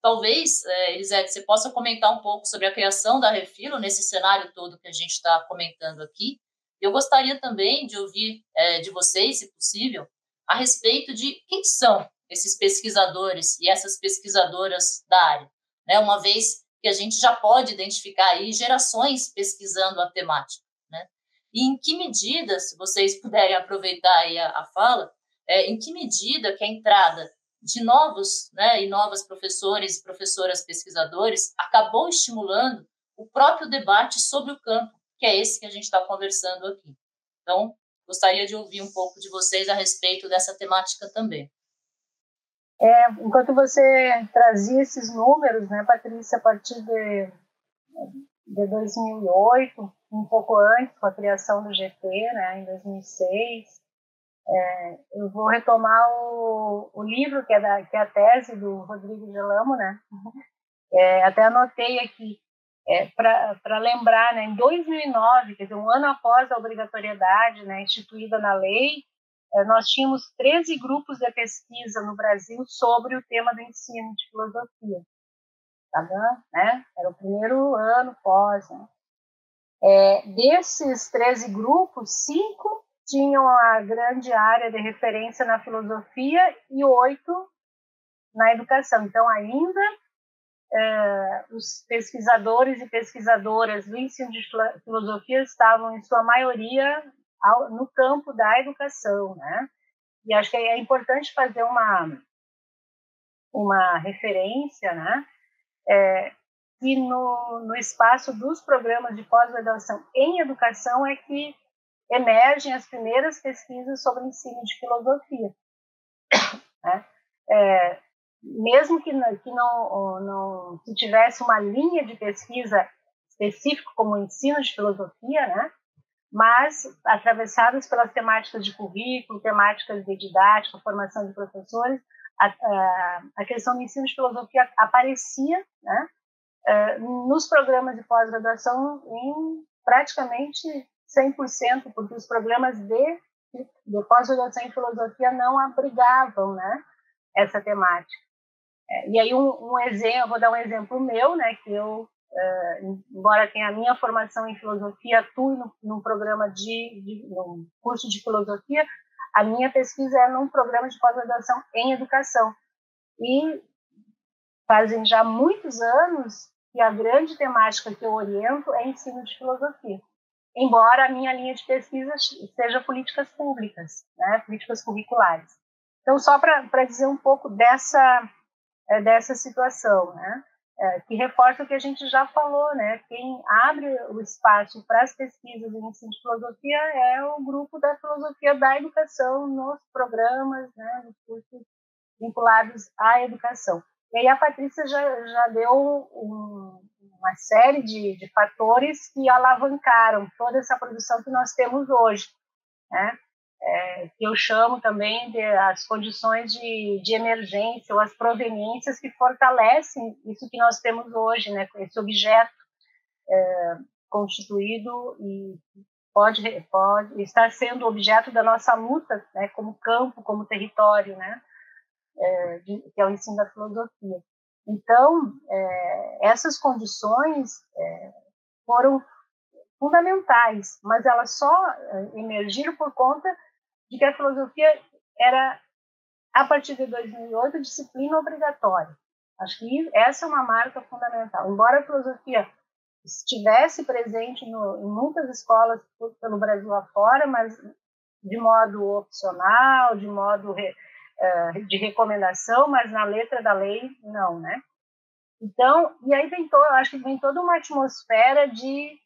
Talvez, é, Elisete, você possa comentar um pouco sobre a criação da Refilo nesse cenário todo que a gente está comentando aqui. Eu gostaria também de ouvir é, de vocês, se possível, a respeito de quem são esses pesquisadores e essas pesquisadoras da área, né? Uma vez que a gente já pode identificar aí gerações pesquisando a temática, né? E em que medida, se vocês puderem aproveitar aí a, a fala, é, em que medida que a entrada de novos, né, e novas professores e professoras pesquisadores acabou estimulando o próprio debate sobre o campo, que é esse que a gente está conversando aqui. Então, gostaria de ouvir um pouco de vocês a respeito dessa temática também. É, enquanto você trazia esses números, né, Patrícia, a partir de, de 2008, um pouco antes, com a criação do GT, né, em 2006, é, eu vou retomar o, o livro, que é, da, que é a tese do Rodrigo Gelamo, né, é, até anotei aqui, é, para lembrar, né, em 2009, quer dizer, um ano após a obrigatoriedade né, instituída na lei, é, nós tínhamos 13 grupos de pesquisa no Brasil sobre o tema do ensino de filosofia. Tá? Né? Era o primeiro ano pós. Né? É, desses 13 grupos, cinco tinham a grande área de referência na filosofia e oito na educação. Então, ainda é, os pesquisadores e pesquisadoras do ensino de filosofia estavam, em sua maioria, ao, no campo da educação, né? E acho que é importante fazer uma uma referência, né? É, que no, no espaço dos programas de pós-graduação em educação é que emergem as primeiras pesquisas sobre ensino de filosofia. Né? É, mesmo que, que não, não se tivesse uma linha de pesquisa específica como ensino de filosofia, né? mas atravessadas pelas temáticas de currículo, temáticas de didática, formação de professores, a, a, a questão do ensino de filosofia aparecia né, é, nos programas de pós-graduação em praticamente 100%, porque os programas de, de pós-graduação em filosofia não abrigavam né, essa temática. É, e aí um, um exemplo, vou dar um exemplo meu, né, que eu Uh, embora tenha a minha formação em filosofia, atue no, num programa de, de num curso de filosofia, a minha pesquisa é num programa de pós-graduação em educação. E fazem já muitos anos que a grande temática que eu oriento é ensino de filosofia. Embora a minha linha de pesquisa seja políticas públicas, né, políticas curriculares. Então, só para dizer um pouco dessa, dessa situação, né? é, que reforça o que a gente já falou, né? Quem abre o espaço para as pesquisas em ensino de filosofia é o grupo da filosofia da educação nos programas, né, nos cursos vinculados à educação. E aí a Patrícia já, já deu um, uma série de, de fatores que alavancaram toda essa produção que nós temos hoje, né? É, que eu chamo também de as condições de, de emergência ou as proveniências que fortalecem isso que nós temos hoje, né, esse objeto é, constituído e pode, pode estar sendo objeto da nossa luta, né, como campo, como território, né, é, de, que é o ensino da filosofia. Então, é, essas condições é, foram fundamentais, mas elas só é, emergiram por conta de que a filosofia era, a partir de 2008, disciplina obrigatória. Acho que essa é uma marca fundamental. Embora a filosofia estivesse presente no, em muitas escolas pelo Brasil afora, mas de modo opcional, de modo re, uh, de recomendação, mas na letra da lei, não, né? Então, e aí vem todo, acho que vem toda uma atmosfera de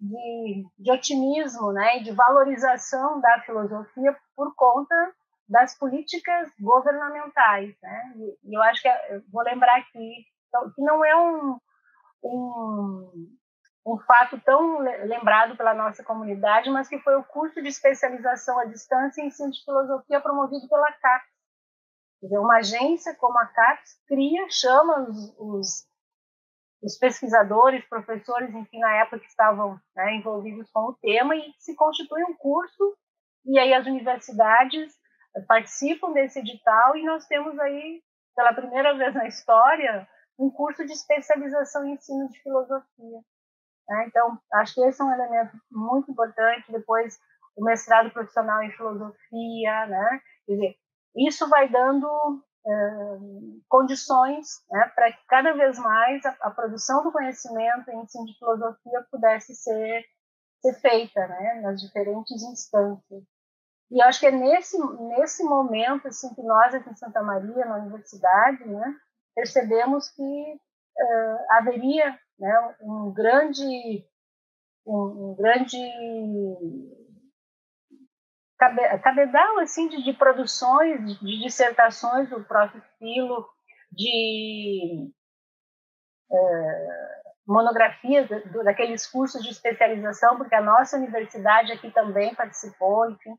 de, de otimismo né, e de valorização da filosofia por conta das políticas governamentais. Né? E, eu acho que, eu vou lembrar aqui, então, que não é um, um, um fato tão lembrado pela nossa comunidade, mas que foi o curso de especialização à distância em ensino de filosofia promovido pela CAPES. Uma agência como a CAPES cria, chama os, os, os, pesquisadores, professores, enfim, na época que estavam né, envolvidos com o tema, e se constitui um curso, e aí as universidades participam desse edital, e nós temos aí, pela primeira vez na história, um curso de especialização em ensino de filosofia. Né? Então, acho que esse é um elemento muito importante. Depois, o mestrado profissional em filosofia, né? Quer dizer, isso vai dando condições né, para que cada vez mais a, a, produção do conhecimento em ensino de filosofia pudesse ser, ser feita né, nas diferentes instâncias. E acho que é nesse, nesse momento assim, que nós aqui em Santa Maria, na universidade, né, percebemos que uh, haveria né, um grande um, um grande cabedal assim de, de produções, de, dissertações do próprio Filo, de é, monografias do, daqueles cursos de especialização, porque a nossa universidade aqui também participou, enfim.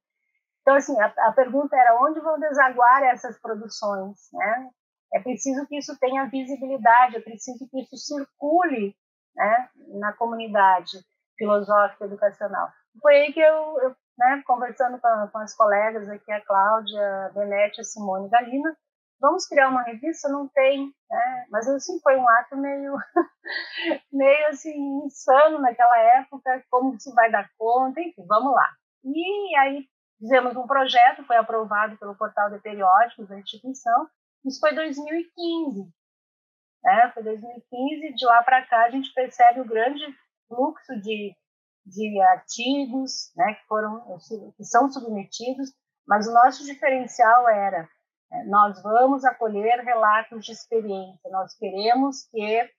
Então, assim, a, a pergunta era onde vão desaguar essas produções, né? É preciso que isso tenha visibilidade, é preciso que isso circule né, na comunidade filosófica educacional. Foi aí que eu, eu né, conversando com, com, as colegas aqui, a Cláudia, a Benete, a Simone e a Galina, vamos criar uma revista? Não tem, né? mas assim, foi um ato meio, meio assim, insano naquela época, como se vai dar conta, enfim, vamos lá. E aí fizemos um projeto, foi aprovado pelo portal de periódicos da instituição, isso foi 2015. Né? Foi 2015, de lá para cá a gente percebe o grande fluxo de, de artigos né, que, foram, que são submetidos, mas o nosso diferencial era né, nós vamos acolher relatos de experiência, nós queremos que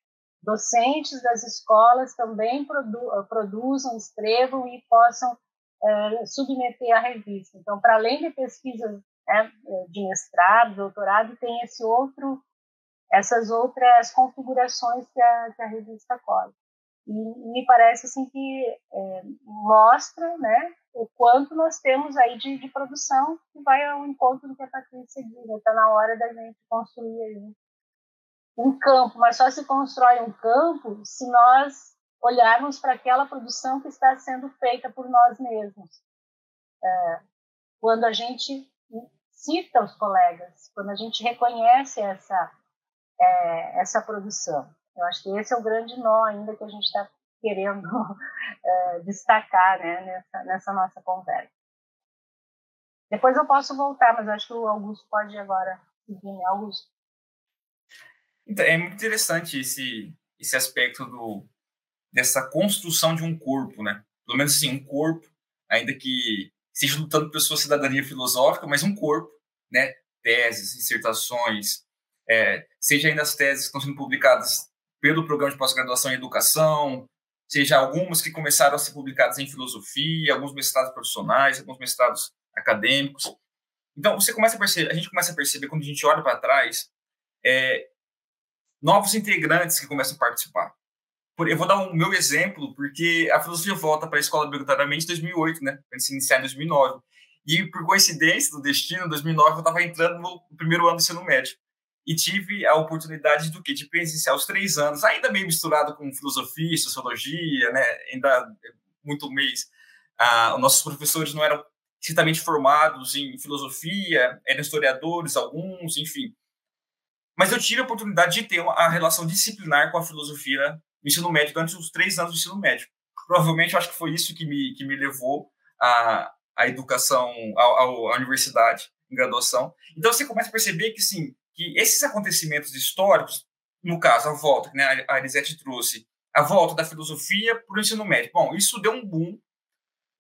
docentes das escolas também produ produzam, escrevam e possam é, submeter à revista. Então, para além de pesquisas né, de mestrado, doutorado, tem esse outro, essas outras configurações que a, que a revista colhe. E, me parece assim que é, mostra, né, o quanto nós temos aí de, de, produção que vai ao encontro do que a Patrícia diz, está né, na hora da gente construir aí um campo, mas só se constrói um campo se nós olharmos para aquela produção que está sendo feita por nós mesmos. É, quando a gente cita os colegas, quando a gente reconhece essa, é, essa produção. Eu acho que esse é o grande nó ainda que a gente está querendo é, destacar né, nessa, nessa nossa conversa. Depois eu posso voltar, mas acho que o Augusto pode agora seguir, né, Augusto? Então, é muito interessante esse, esse aspecto do, dessa construção de um corpo, né? Pelo menos assim, um corpo, ainda que seja lutando pela sua cidadania filosófica, mas um corpo, né? Teses, dissertações, é, seja ainda as teses que estão sendo publicadas pelo programa de pós-graduação em educação, seja algumas que começaram a ser publicadas em filosofia, alguns mestrados profissionais, alguns mestrados acadêmicos. Então, você começa a perceber, a gente começa a perceber quando a gente olha para trás, é, novos integrantes que começam a participar. Eu vou dar o um meu exemplo, porque a filosofia volta para a escola obrigatoriamente em 2008, né? Para se iniciar em 2009. E, por coincidência do destino, em 2009 eu estava entrando no primeiro ano do ensino médio. E tive a oportunidade do quê? De presenciar os três anos, ainda meio misturado com filosofia, sociologia, né? Ainda muito mês. Ah, os nossos professores não eram certamente formados em filosofia, eram historiadores, alguns, enfim. Mas eu tive a oportunidade de ter a relação disciplinar com a filosofia no ensino médio durante os três anos do ensino médio. Provavelmente, acho que foi isso que me, que me levou à, à educação, à, à universidade, em graduação. Então, você começa a perceber que, sim, que esses acontecimentos históricos, no caso, a volta que né, a Elisete trouxe, a volta da filosofia para o ensino médio, bom, isso deu um boom,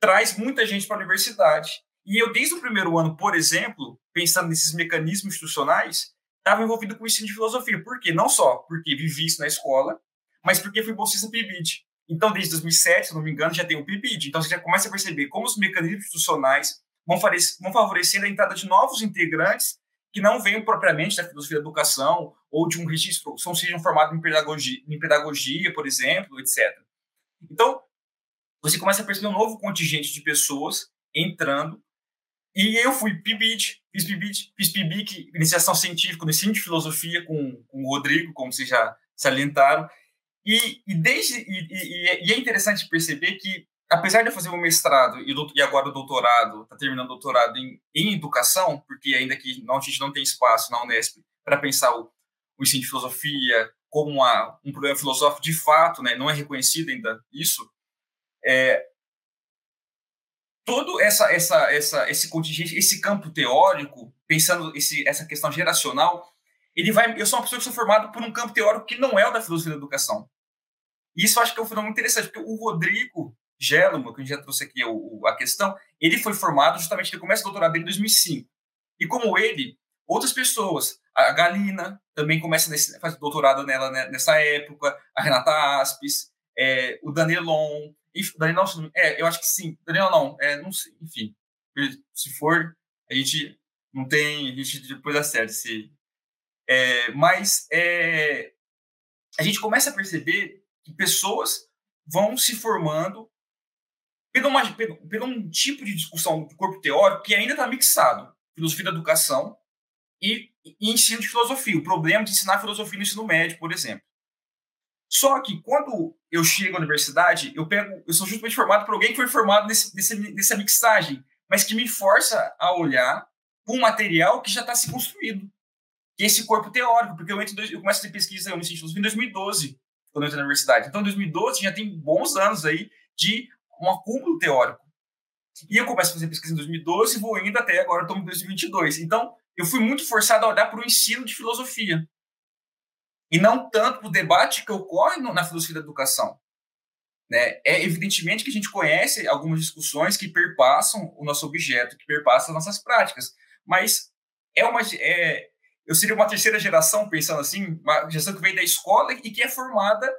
traz muita gente para a universidade. E eu, desde o primeiro ano, por exemplo, pensando nesses mecanismos institucionais, estava envolvido com o ensino de filosofia. Por quê? Não só porque vivi isso na escola, mas porque fui bolsista PIBID. Então, desde 2007, se não me engano, já tem o PIBID. Então, você já começa a perceber como os mecanismos institucionais vão vão favorecer a entrada de novos integrantes que não venham propriamente da filosofia da educação ou de um registro, são sejam formados em pedagogia, em pedagogia, por exemplo, etc. Então, você começa a perceber um novo contingente de pessoas entrando. E eu fui PIBID, fiz PIBID, fiz PIBIC, iniciação científica no ensino de filosofia com, com o Rodrigo, como vocês já salientaram. E, e desde e, e, e, é interessante perceber que, apesar de eu fazer o mestrado e, e agora o doutorado, está terminando o doutorado em, em educação, porque ainda que não, a gente não tem espaço na Unesp para pensar o, o ensino de filosofia como uma, um problema filosófico de fato, né, não é reconhecido ainda isso, é, todo essa, essa, essa, esse contingente, esse campo teórico, pensando esse, essa questão geracional, ele vai. Eu sou uma pessoa que sou formado por um campo teórico que não é o da filosofia da educação. E isso eu acho que é um fenômeno interessante, porque o Rodrigo Gelman, que a gente já trouxe aqui o, a questão, ele foi formado justamente, ele começa o doutorado dele em 2005. E como ele, outras pessoas, a Galina também começa nesse, faz doutorado nela né, nessa época, a Renata Aspes, é, o Danelon, Danilão, é, eu acho que sim. Daniel não, é, não sei, enfim. Se for, a gente não tem, a gente depois acerta se. É, mas é, a gente começa a perceber que pessoas vão se formando pelo, uma, pelo, pelo um tipo de discussão do corpo teórico que ainda está mixado. Filosofia da educação e, e ensino de filosofia. O problema de ensinar filosofia no ensino médio, por exemplo. Só que quando eu chego à universidade, eu pego, eu sou justamente formado por alguém que foi formado nesse, nesse, nessa mixagem, mas que me força a olhar um material que já está se construído, que é esse corpo teórico, porque eu, entro, eu começo a ter pesquisa, eu me senti em 2012, quando eu entrei na universidade. Então, em 2012 já tem bons anos aí de um acúmulo teórico. E eu começo a fazer pesquisa em 2012 e vou indo até agora, estou em 2022. Então, eu fui muito forçado a olhar para o ensino de filosofia e não tanto para o debate que ocorre na filosofia da educação. Né? É evidentemente que a gente conhece algumas discussões que perpassam o nosso objeto, que perpassam as nossas práticas, mas é uma é, eu seria uma terceira geração pensando assim, uma geração que vem da escola e que é formada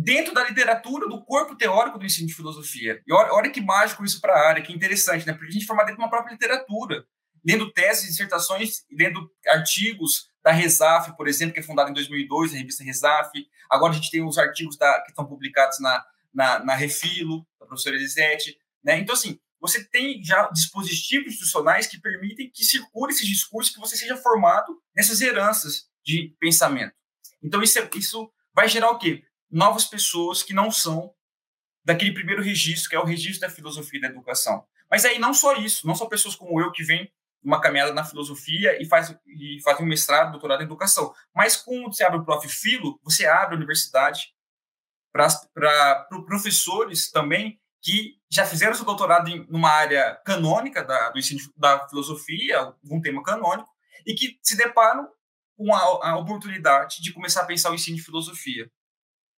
dentro da literatura do corpo teórico do ensino de filosofia. E olha, olha que mágico isso para a área, que interessante, né? Porque a gente formado dentro de uma própria literatura, lendo teses, dissertações, lendo artigos, da Resaf, por exemplo, que é fundada em 2002, a revista Resaf. Agora a gente tem os artigos da, que estão publicados na, na, na Refilo, da professora Elisete. Né? Então, assim, você tem já dispositivos institucionais que permitem que circule esse discurso, que você seja formado nessas heranças de pensamento. Então, isso, é, isso vai gerar o quê? Novas pessoas que não são daquele primeiro registro, que é o registro da filosofia da educação. Mas aí não só isso, não só pessoas como eu que vêm uma caminhada na filosofia e faz, e faz um mestrado, doutorado em educação. Mas quando você abre o Prof. Filo, você abre a universidade para pro professores também que já fizeram seu doutorado em uma área canônica da, do ensino da filosofia, algum tema canônico, e que se deparam com a, a oportunidade de começar a pensar o ensino de filosofia.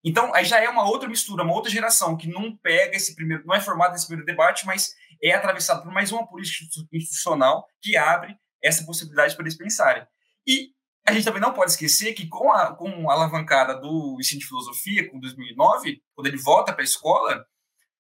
Então, aí já é uma outra mistura, uma outra geração que não pega esse primeiro, não é formada nesse primeiro debate, mas é atravessado por mais uma política institucional que abre essa possibilidade para eles pensarem. E a gente também não pode esquecer que com a, com a alavancada do ensino de filosofia, com 2009, quando ele volta para a escola,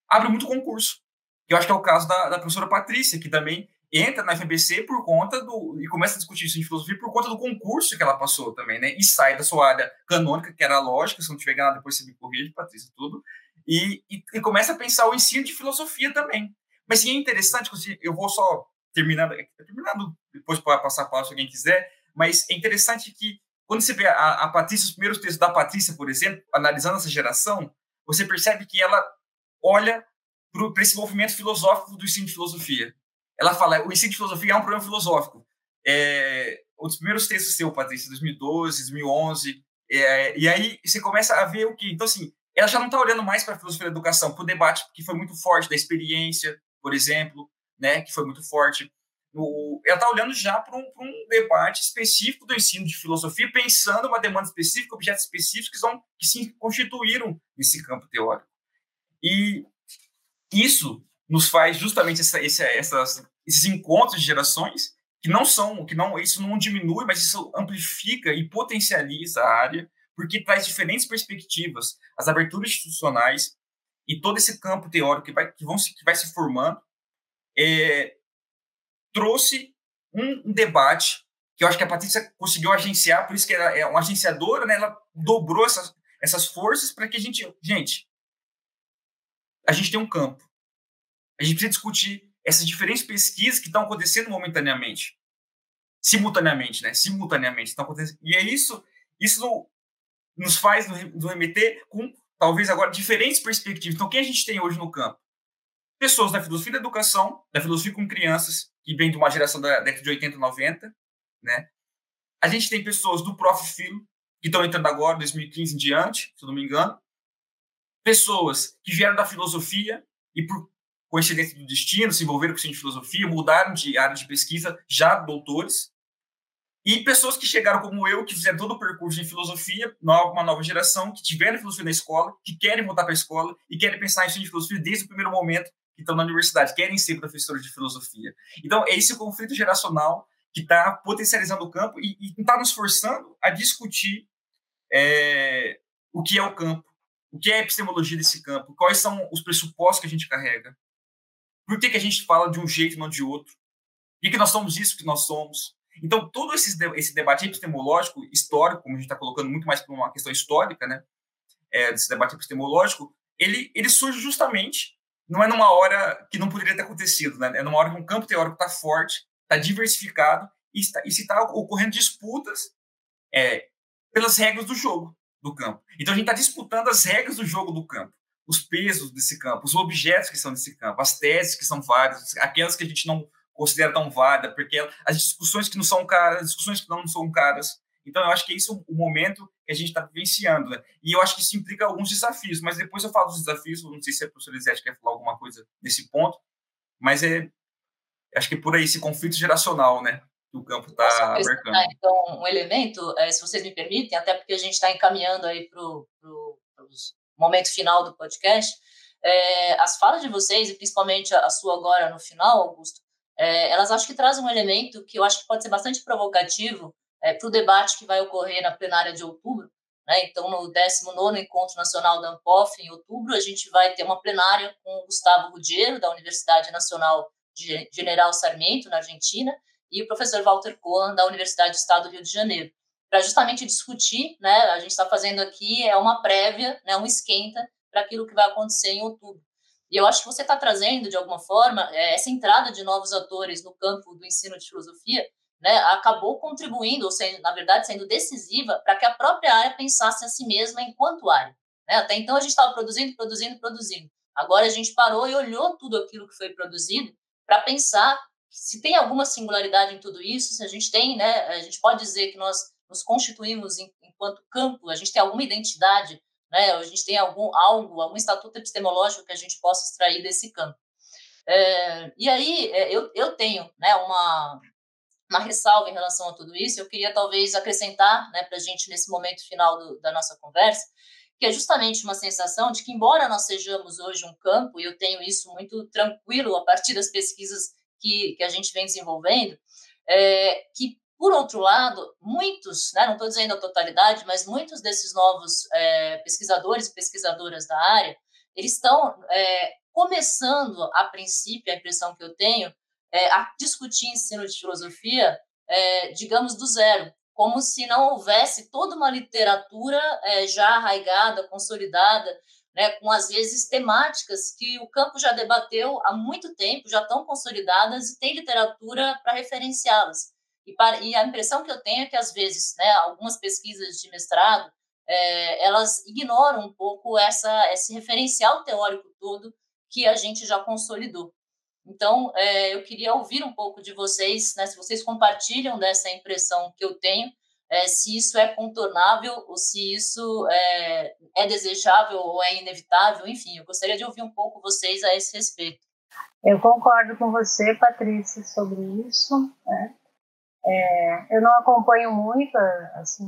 abre muito concurso. Eu acho que é o caso da, da professora Patrícia, que também entra na FBC por conta do. e começa a discutir isso de filosofia por conta do concurso que ela passou também, né? E sai da sua área canônica, que era a lógica, se não tiver ganhado, depois você me corrige, Patrícia, tudo. E, e, e, começa a pensar o ensino de filosofia também. Mas é interessante, eu vou só terminando, terminando depois para passar a palavra se alguém quiser, mas é interessante que quando você vê a, a Patrícia, os primeiros textos da Patrícia, por exemplo, analisando essa geração, você percebe que ela olha para esse movimento filosófico do ensino de filosofia ela fala, o ensino de filosofia é um problema filosófico. É, os primeiros textos seu, Patrícia, 2012, 2011, é, e aí você começa a ver o que. Então, assim, ela já não está olhando mais para a filosofia da educação, para o debate que foi muito forte da experiência, por exemplo, né, que foi muito forte. O, ela está olhando já para um, um, debate específico do ensino de filosofia, pensando uma demanda específica, objetos específicos que, são, que se constituíram nesse campo teórico. E isso nos faz justamente essa, esse, essas, esses encontros de gerações que não são, que não isso não diminui, mas isso amplifica e potencializa a área, porque traz diferentes perspectivas, as aberturas institucionais e todo esse campo teórico que vai, que vão se, que vai se formando é, trouxe um, um, debate que eu acho que a Patrícia conseguiu agenciar, por isso que ela é uma agenciadora, né? Ela dobrou essas, essas forças para que a gente, gente, a gente tem um campo. A gente precisa discutir essas diferentes pesquisas que estão acontecendo momentaneamente, simultaneamente, né? Simultaneamente estão acontecendo. E é isso, isso nos faz nos remeter com talvez agora diferentes perspectivas. Então, quem a gente tem hoje no campo? Pessoas da filosofia da educação, da filosofia com crianças, que vem de uma geração da década de 80 90, né? A gente tem pessoas do Prof. Filo, que estão entrando agora, 2015 em diante, se não me engano. Pessoas que vieram da filosofia e, por coincidência do destino, se envolveram com o de filosofia, mudaram de área de pesquisa, já doutores. E pessoas que chegaram como eu, que fizeram todo o percurso em filosofia, uma nova geração, que tiveram filosofia na escola, que querem voltar para a escola e querem pensar em de filosofia desde o primeiro momento que estão na universidade, querem ser professores de filosofia. Então, é esse conflito geracional que está potencializando o campo e está nos forçando a discutir é, o que é o campo, o que é a epistemologia desse campo, quais são os pressupostos que a gente carrega, por que, que a gente fala de um jeito e não de outro, que, que nós somos isso que nós somos. Então, todo esse, esse debate epistemológico, histórico, como a gente está colocando muito mais para uma questão histórica, né, é, desse debate epistemológico, ele, ele surge justamente, não é numa hora que não poderia ter acontecido, né, é numa hora que um campo teórico está forte, está diversificado e, está, e se está ocorrendo disputas é, pelas regras do jogo do campo. Então a gente está disputando as regras do jogo do campo, os pesos desse campo, os objetos que são desse campo, as teses que são válidas, aquelas que a gente não considera tão válidas, porque as discussões que não são caras, as discussões que não são caras. Então eu acho que é isso o momento que a gente está vivenciando. Né? E eu acho que isso implica alguns desafios, mas depois eu falo dos desafios, não sei se a professora Lisete quer falar alguma coisa nesse ponto, mas é acho que por aí esse conflito geracional, né? Que o campo está marcando. Então, um elemento, é, se vocês me permitem, até porque a gente está encaminhando aí para o momento final do podcast, é, as falas de vocês, e principalmente a, sua agora no final, Augusto, é, elas acho que trazem um elemento que eu acho que pode ser bastante provocativo é, para o debate que vai ocorrer na plenária de outubro. Né? Então, no 19 Encontro Nacional da ANPOF, em outubro, a gente vai ter uma plenária com o Gustavo Rudiero, da Universidade Nacional de General Sarmiento, na Argentina, e o professor Walter Cohen, da Universidade do Estado do Rio de Janeiro, para justamente discutir, né, a gente está fazendo aqui é uma prévia, né, um esquenta para aquilo que vai acontecer em outubro. E eu acho que você está trazendo, de alguma forma, é, essa entrada de novos atores no campo do ensino de filosofia, né, acabou contribuindo, ou sendo, na verdade, sendo decisiva para que a própria área pensasse a si mesma enquanto área. Né? Até então a gente estava produzindo, produzindo, produzindo. Agora a gente parou e olhou tudo aquilo que foi produzido para pensar se tem alguma singularidade em tudo isso, se a gente tem, né, a gente pode dizer que nós nos constituímos em, enquanto campo, a gente tem alguma identidade, né, a gente tem algum algo, algum estatuto epistemológico que a gente possa extrair desse campo. É, e aí é, eu, eu tenho, né, uma uma ressalva em relação a tudo isso. Eu queria talvez acrescentar, né, para a gente nesse momento final do, da nossa conversa, que é justamente uma sensação de que, embora nós sejamos hoje um campo, e eu tenho isso muito tranquilo a partir das pesquisas que, que a gente vem desenvolvendo, é, que, por outro lado, muitos, né, não estou dizendo a totalidade, mas muitos desses novos é, pesquisadores e pesquisadoras da área, eles estão é, começando, a princípio, a impressão que eu tenho, é, a discutir ensino de filosofia, é, digamos, do zero como se não houvesse toda uma literatura é, já arraigada, consolidada, né, com às vezes temáticas que o campo já debateu há muito tempo, já estão consolidadas e tem literatura para referenciá-las. E, e, a impressão que eu tenho é que às vezes, né, algumas pesquisas de mestrado, é, elas ignoram um pouco essa, esse referencial teórico todo que a gente já consolidou. Então, é, eu queria ouvir um pouco de vocês, né, se vocês compartilham dessa impressão que eu tenho, é, se isso é contornável ou se isso é, é, desejável ou é inevitável, enfim, eu gostaria de ouvir um pouco vocês a esse respeito. Eu concordo com você, Patrícia, sobre isso. Né? É, eu não acompanho muito, assim,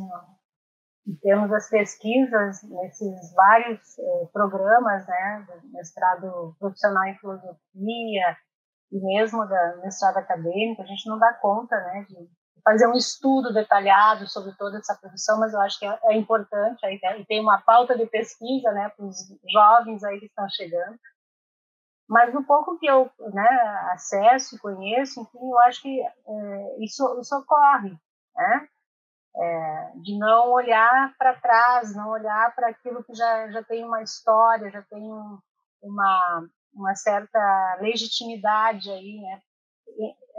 em termos das pesquisas, nesses vários eh, programas, né, mestrado profissional em filosofia, e mesmo da mestrado acadêmico, a gente não dá conta, né, de fazer um estudo detalhado sobre toda essa produção, mas eu acho que é, é importante, aí, e tem uma pauta de pesquisa né, para os jovens aí que estão chegando. Mas no pouco que eu né, acesso e conheço, enfim, eu acho que é, isso, isso ocorre, né? É, de não olhar para trás, não olhar para aquilo que já, já tem uma história, já tem um, uma, uma certa legitimidade aí, né?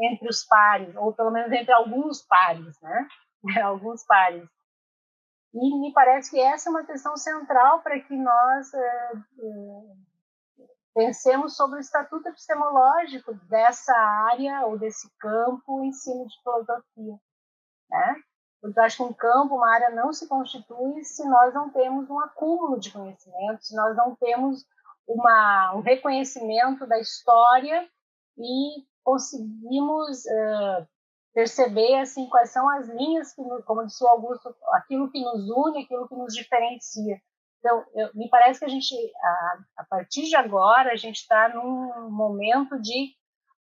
entre os pares, ou pelo menos entre alguns pares, né? alguns pares. E me parece que essa é uma questão central para que nós é, é, pensemos sobre o estatuto epistemológico dessa área ou desse campo ensino de filosofia, né? Porque eu acho que um campo, uma área não se constitui se nós não temos um acúmulo de conhecimento, se nós não temos uma, um reconhecimento da história e conseguimos uh, perceber assim quais são as linhas que, como disse o Augusto, aquilo que nos une, aquilo que nos diferencia. Então, eu, me parece que a gente, a, a partir de agora, a gente está num momento de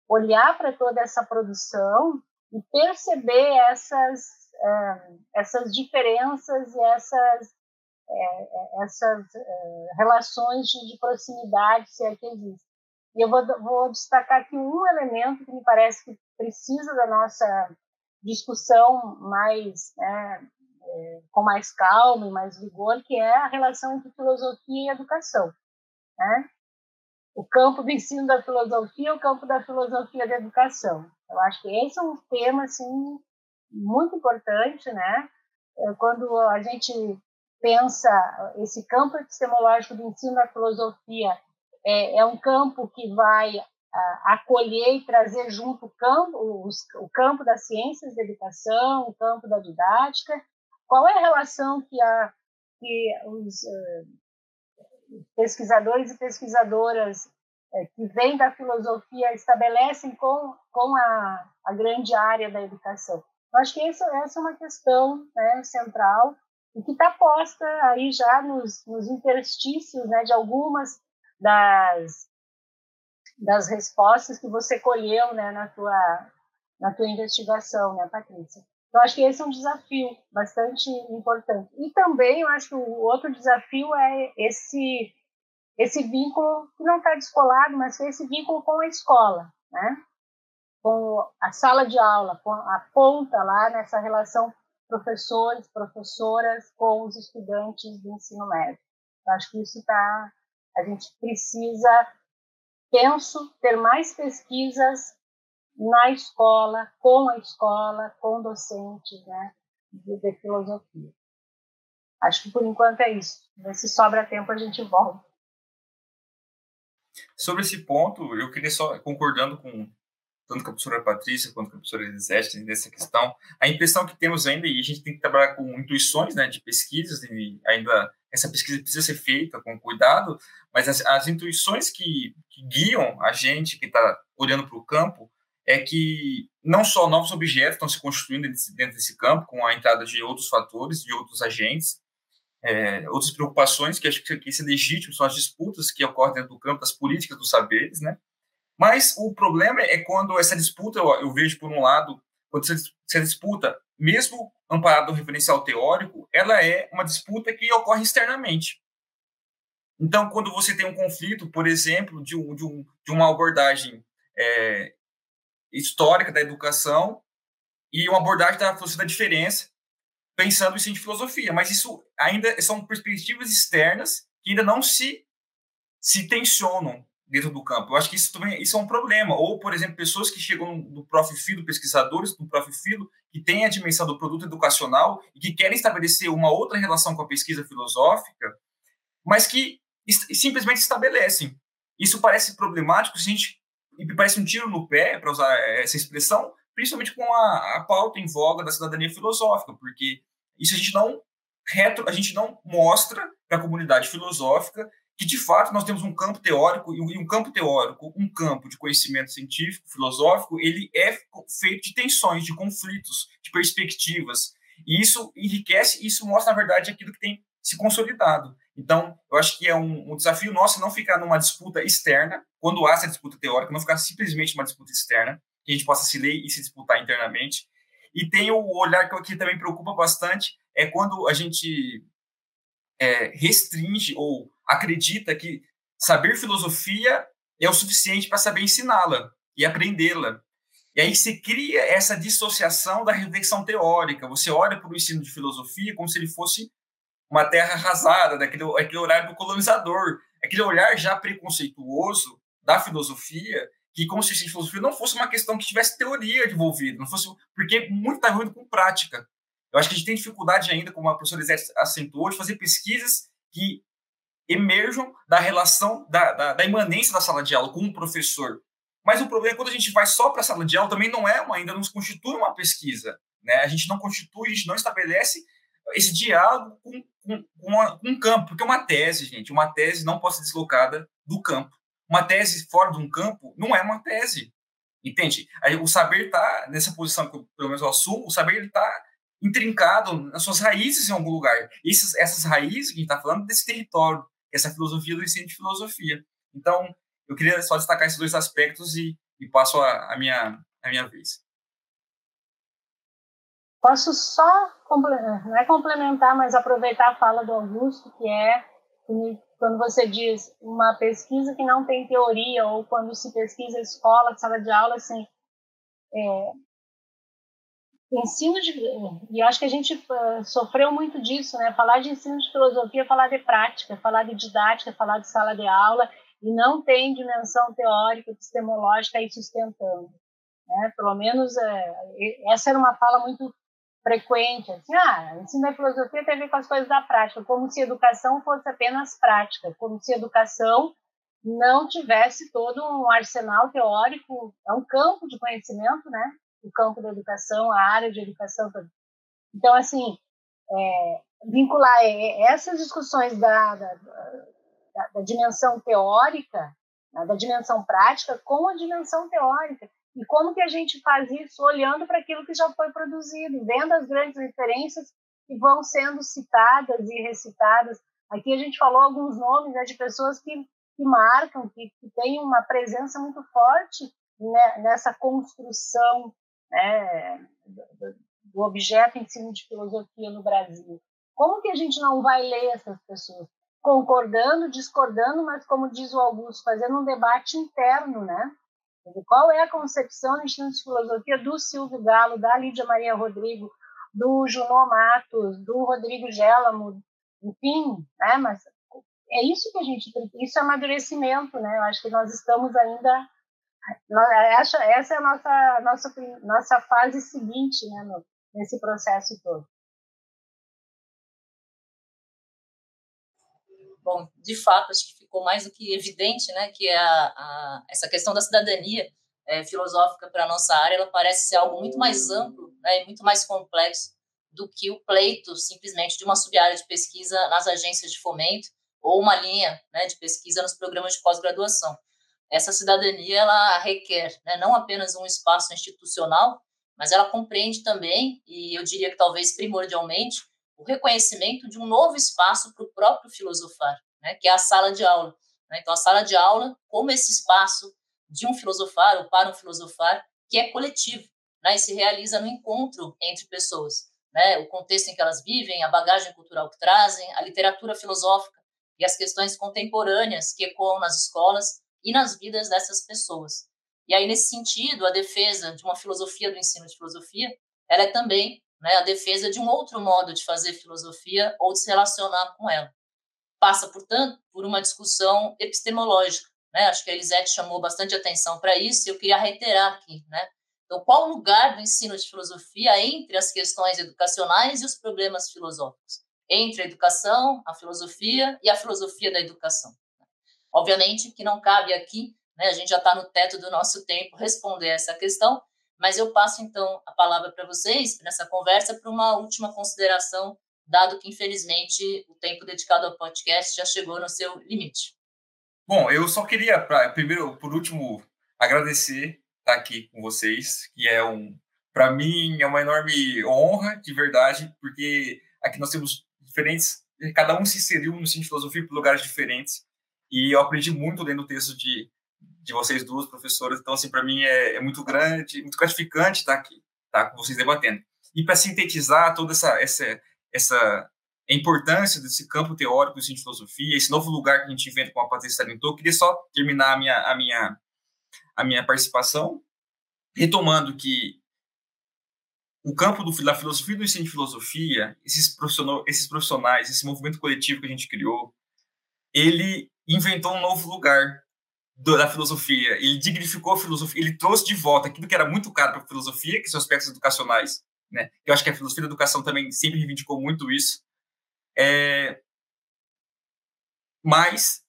olhar para toda essa produção e perceber essas uh, essas diferenças e essas uh, essas relações de, de proximidade, se é que existem. E eu vou, vou destacar aqui um elemento que me parece que precisa da nossa discussão mais né, com mais calma e mais vigor, que é a relação entre filosofia e educação. Né? O campo do ensino da filosofia, o campo da filosofia da educação. Eu acho que esse é um tema assim muito importante, né? É, quando a gente pensa esse campo epistemológico do ensino da filosofia é, é um campo que vai a, acolher e trazer junto o campo, os, o campo das ciências da educação, o campo da didática. Qual é a relação que, a, que os uh, pesquisadores e pesquisadoras uh, que vêm da filosofia estabelecem com, com a, a grande área da educação? Eu acho que essa, essa é uma questão né, central e que está posta aí já nos, nos interstícios né, de algumas das, das respostas que você colheu né, na, tua, na tua investigação, né, Patrícia? Então, acho que esse é um desafio bastante importante. E também, eu acho que o outro desafio é esse, esse vínculo, que não está descolado, mas esse vínculo com a escola, né? com a sala de aula, com a ponta lá nessa relação professores, professoras com os estudantes do ensino médio. Eu acho que isso está a gente precisa, penso, ter mais pesquisas na escola, com a escola, com docentes né, de, filosofia. Acho que por enquanto é isso. Se sobra tempo, a gente volta. Sobre esse ponto, eu queria só, concordando com tanto com a professora Patrícia quanto com a professora Elisete nessa questão, a impressão que temos ainda, e a gente tem que trabalhar com intuições né, de pesquisas, e ainda essa pesquisa precisa ser feita com cuidado, mas as, as intuições que, que, guiam a gente que está olhando para o campo é que não só novos objetos estão se constituindo dentro desse campo, com a entrada de outros fatores, de outros agentes, é, outras preocupações que acho que isso é legítimo, são as disputas que ocorrem dentro do campo das políticas dos saberes, né? Mas o problema é quando essa disputa, eu, eu vejo por um lado, quando essa disputa, mesmo amparada no referencial teórico, ela é uma disputa que ocorre externamente. Então, quando você tem um conflito, por exemplo, de, um, de, um, de uma abordagem é, histórica da educação e uma abordagem da filosofia da diferença, pensando isso em filosofia, mas isso ainda são perspectivas externas que ainda não se se tensionam dentro do campo. Eu acho que isso também isso é um problema. Ou, por exemplo, pessoas que chegam no Prof. Filo, pesquisadores do Prof. Filo, que têm a dimensão do produto educacional e que querem estabelecer uma outra relação com a pesquisa filosófica, mas que simplesmente estabelecem. Isso parece problemático, se a gente, e parece um tiro no pé, para usar essa expressão, principalmente com a, a pauta em voga da cidadania filosófica, porque isso a gente não retro, a gente não mostra para a comunidade filosófica que de fato nós temos um campo teórico e um campo teórico, um campo de conhecimento científico, filosófico, ele é feito de tensões, de conflitos, de perspectivas. E isso enriquece, isso mostra na verdade aquilo que tem se consolidado. Então, eu acho que é um, um desafio nosso não ficar numa disputa externa, quando há essa disputa teórica, não ficar simplesmente numa disputa externa, que a gente possa se ler e se disputar internamente, E tem o olhar que aqui também preocupa bastante, é quando a gente é, restringe ou acredita que saber filosofia é o suficiente para saber ensiná-la e aprendê-la. E aí se cria essa dissociação da reflexão teórica. Você olha para o ensino de filosofia como se ele fosse uma terra arrasada, daquele aquele horário do colonizador, aquele olhar já preconceituoso da filosofia, que como se a filosofia não fosse uma questão que tivesse teoria envolvida, não fosse porque muito está ruim com prática. Eu acho que a gente tem dificuldade ainda, como a professora Isete acentuou, de fazer pesquisas que emerjam da relação, da, da, da imanência da sala de aula com o professor. Mas o problema é quando a gente vai só para a sala de aula, também não é uma, ainda não se constitui uma pesquisa. Né? A gente não constitui, a gente não estabelece esse diálogo com, com, uma, com um campo, porque uma tese, gente, uma tese não pode ser deslocada do campo. Uma tese fora de um campo não é uma tese, entende? O saber está nessa posição que eu, pelo menos eu assumo, o saber está intrincado nas suas raízes em algum lugar. Essas, essas raízes que a gente está falando desse território, essa filosofia do ensino de filosofia. Então, eu queria só destacar esses dois aspectos e, e passo a, a, minha, a minha vez. Posso só, não é complementar, mas aproveitar a fala do Augusto, que é quando você diz uma pesquisa que não tem teoria, ou quando se pesquisa escola, sala de aula, assim, é, ensino de. E acho que a gente uh, sofreu muito disso, né? Falar de ensino de filosofia, falar de prática, falar de didática, falar de sala de aula, e não tem dimensão teórica, epistemológica aí sustentando. Né? Pelo menos é, essa era uma fala muito frequente, assim, ah, ensino da filosofia tem a ver com as coisas da prática, como se educação fosse apenas prática, como se educação não tivesse todo um arsenal teórico, é um campo de conhecimento, né? O campo da educação, a área de educação. Então, assim, é, vincular essas discussões da, da, da, da dimensão teórica, né, da dimensão prática, com a dimensão teórica. E como que a gente faz isso olhando para aquilo que já foi produzido, vendo as grandes referências que vão sendo citadas e recitadas. Aqui a gente falou alguns nomes né, de pessoas que, que marcam, que, que têm uma presença muito forte né, nessa construção né, do, objeto ensino de filosofia no Brasil. Como que a gente não vai ler essas pessoas? Concordando, discordando, mas como diz o Augusto, fazendo um debate interno, né? Qual é a concepção do Instituto de Filosofia do Silvio Galo, da Lídia Maria Rodrigo, do Junô Matos, do Rodrigo Gélamo, enfim, né? Mas é isso que a gente isso é amadurecimento, né? Eu acho que nós estamos ainda essa, é a nossa nossa nossa fase seguinte, né, nesse processo todo. Bom, de fato, acho que ficou mais do que evidente, né, que a, a essa questão da cidadania é, filosófica para a nossa área, ela parece ser algo muito mais amplo né, e muito mais complexo do que o pleito simplesmente de uma sub-área de pesquisa nas agências de fomento ou uma linha né, de pesquisa nos programas de pós-graduação. Essa cidadania ela requer né, não apenas um espaço institucional, mas ela compreende também, e eu diria que talvez primordialmente, o reconhecimento de um novo espaço para o próprio filosofar, né, que é a sala de aula. Né? Então, a sala de aula, como esse espaço de um filosofar ou para um filosofar, que é coletivo, né, e se realiza no encontro entre pessoas. Né, o contexto em que elas vivem, a bagagem cultural que trazem, a literatura filosófica e as questões contemporâneas que ecoam nas escolas e nas vidas dessas pessoas. E aí, nesse sentido, a defesa de uma filosofia do ensino de filosofia, ela é também né, a defesa de um outro modo de fazer filosofia ou de se relacionar com ela. Passa, portanto, por uma discussão epistemológica. Né? Acho que a Elisete chamou bastante atenção para isso e eu queria reiterar aqui. Né? Então, qual o lugar do ensino de filosofia entre as questões educacionais e os problemas filosóficos? Entre a educação, a filosofia e a filosofia da educação. Obviamente que não cabe aqui, né, a gente já está no teto do nosso tempo, responder essa questão, mas eu passo então a palavra para vocês nessa conversa para uma última consideração, dado que infelizmente o tempo dedicado ao podcast já chegou no seu limite. Bom, eu só queria, pra, primeiro, por último, agradecer estar aqui com vocês, que é um, para mim, é uma enorme honra, de verdade, porque aqui nós temos diferentes, cada um se inseriu no ensino de filosofia por lugares diferentes, e eu aprendi muito lendo o texto de de vocês duas professoras. Então, assim, para mim é, é, muito grande, muito gratificante estar aqui. tá, com vocês debatendo. E para sintetizar toda essa, essa, essa importância desse campo teórico de filosofia, esse novo lugar que a gente inventa com a Patrícia salientou, queria só terminar a minha, a minha, a minha participação retomando que o campo do, da filosofia do ensino de filosofia, esses, profissionais, esses profissionais, esse movimento coletivo que a gente criou, ele inventou um novo lugar da filosofia. Ele dignificou a filosofia, ele trouxe de volta aquilo que era muito caro para a filosofia, que são aspectos educacionais. Né? Eu acho que a filosofia da educação também sempre reivindicou muito isso. É, mas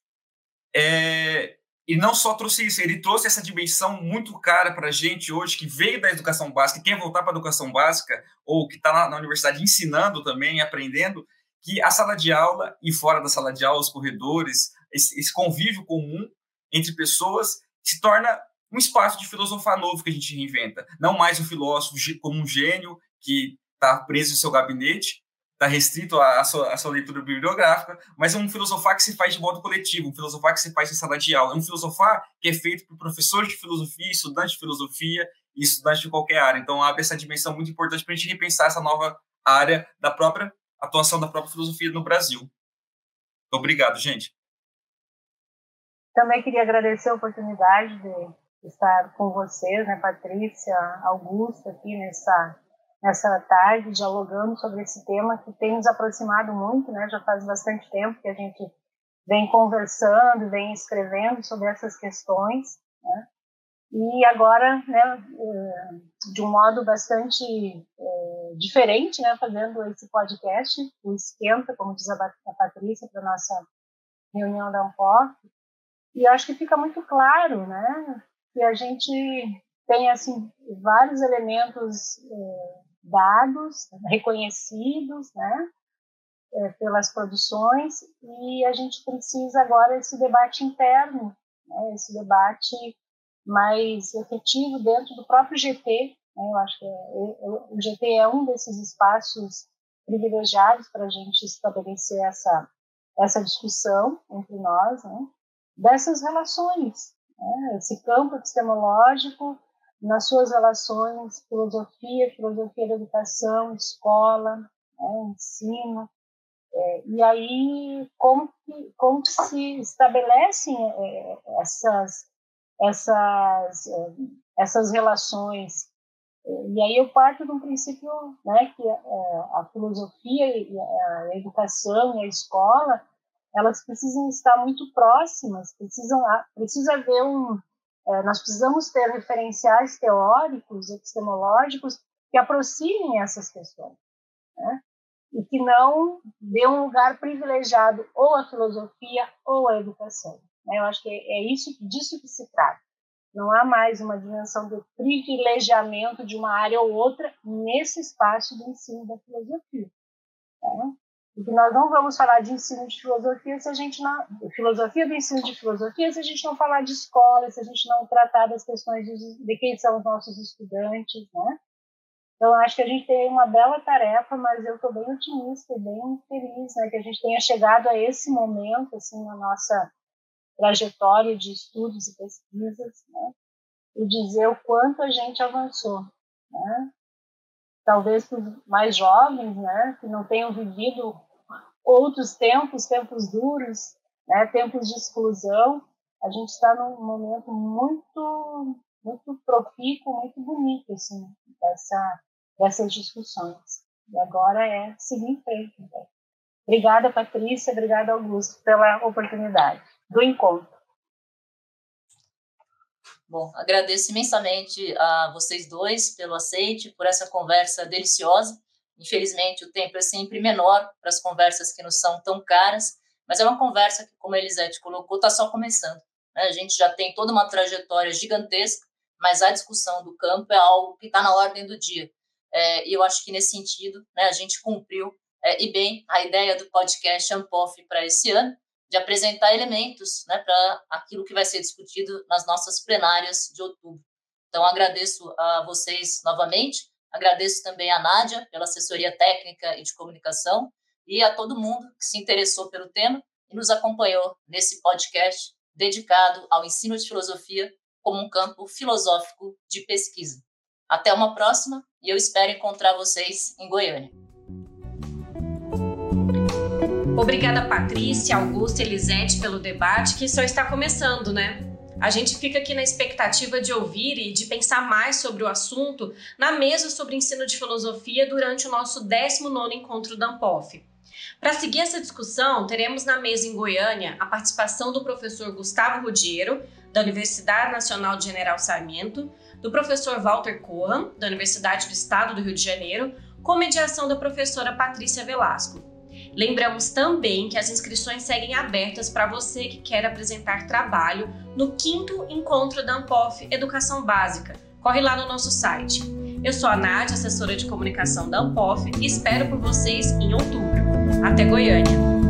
é, e não só trouxe isso, ele trouxe essa dimensão muito cara para a gente hoje, que veio da educação básica, quer voltar para a educação básica, ou que está na, na, universidade ensinando também, aprendendo, que a sala de aula e fora da sala de aula, os corredores, esse, esse convívio comum entre pessoas se torna um espaço de filosofar novo que a gente reinventa. Não mais o filósofo como um gênio que está preso em seu gabinete, está restrito à sua, à sua, leitura bibliográfica, mas é um filosofar que se faz de modo coletivo, um filosofar que se faz em sala de aula, é um filosofar que é feito por professores de filosofia, estudantes de filosofia e estudantes de qualquer área. Então, abre essa dimensão muito importante para a gente repensar essa nova área da própria atuação da própria filosofia no Brasil. Obrigado, gente. Também queria agradecer a oportunidade de estar com vocês, né, Patrícia, Augusto, aqui nessa nessa tarde dialogando sobre esse tema que tem nos aproximado muito, né? Já faz bastante tempo que a gente vem conversando, vem escrevendo sobre essas questões, né? E agora, né, eh, de um modo bastante é, diferente, né, fazendo esse podcast, o esquenta, como diz a Patrícia, para nossa reunião da Ampor. E acho que fica muito claro, né, que a gente tem assim vários elementos é, dados, reconhecidos, né, é, pelas produções, e a gente precisa agora esse debate interno, né, esse debate mais efetivo dentro do próprio GT. Né, eu acho que é, o GT é um desses espaços privilegiados para a gente estabelecer essa essa discussão entre nós, né, dessas relações, né, esse campo epistemológico nas suas relações filosofia, filosofia da educação, escola, né, ensino. É, e aí, como, que, como se estabelecem é, essas, essas, é, essas relações? E aí eu parto de um princípio né, que a, é, a filosofia, a educação e a escola, elas precisam estar muito próximas, precisam, precisa haver um, é, nós precisamos ter referenciais teóricos, epistemológicos, que aproximem essas questões, né? e que não dê um lugar privilegiado ou à filosofia ou à educação. Né? Eu acho que é isso disso que se trata. Não há mais uma dimensão do privilegiamento de uma área ou outra nesse espaço do ensino da filosofia. Né? Porque nós não vamos falar de ensino de filosofia se a gente não. Filosofia do ensino de filosofia se a gente não falar de escola, se a gente não tratar das questões de, de quem são os nossos estudantes, né? Então, acho que a gente tem uma bela tarefa, mas eu estou bem otimista e bem feliz né, que a gente tenha chegado a esse momento assim, na nossa trajetória de estudos e pesquisas, né, e dizer o quanto a gente avançou. Né? Talvez para os mais jovens, né, que não tenham vivido outros tempos, tempos duros, né, tempos de exclusão, a gente está num momento muito, muito profícuo, muito bonito, assim, dessa, dessas discussões. E agora é seguir em frente. Então. Obrigada, Patrícia, obrigada, Augusto, pela oportunidade do encontro. Bom, agradeço imensamente a vocês dois pelo aceite, por essa conversa deliciosa. Infelizmente, o tempo é sempre menor para as conversas que nos são tão caras, mas é uma conversa que, como a Elisete colocou, está só começando. Né? A gente já tem toda uma trajetória gigantesca, mas a discussão do campo é algo que está na ordem do dia. É, e eu acho que, nesse sentido, né, a gente cumpriu, é, e bem, a ideia do podcast Ampof para esse ano, de apresentar elementos né, para aquilo que vai ser discutido nas nossas plenárias de outubro. Então, agradeço a vocês novamente Agradeço também a Nádia pela assessoria técnica e de comunicação e a todo mundo que se interessou pelo tema e nos acompanhou nesse podcast dedicado ao ensino de filosofia como um campo filosófico de pesquisa. Até uma próxima e eu espero encontrar vocês em Goiânia. Obrigada, Patrícia, Augusta e Elisete, pelo debate que só está começando, né? A gente fica aqui na expectativa de ouvir e de pensar mais sobre o assunto na mesa sobre ensino de filosofia durante o nosso 19 encontro da Ampof. Para seguir essa discussão, teremos na mesa em Goiânia a participação do professor Gustavo Rudiero, da Universidade Nacional de General Sarmento, do professor Walter Cohen, da Universidade do Estado do Rio de Janeiro, com mediação da professora Patrícia Velasco. Lembramos também que as inscrições seguem abertas para você que quer apresentar trabalho no quinto encontro da Ampof Educação Básica. Corre lá no nosso site. Eu sou a Nádia, assessora de comunicação da Ampof, e espero por vocês em outubro. Até Goiânia!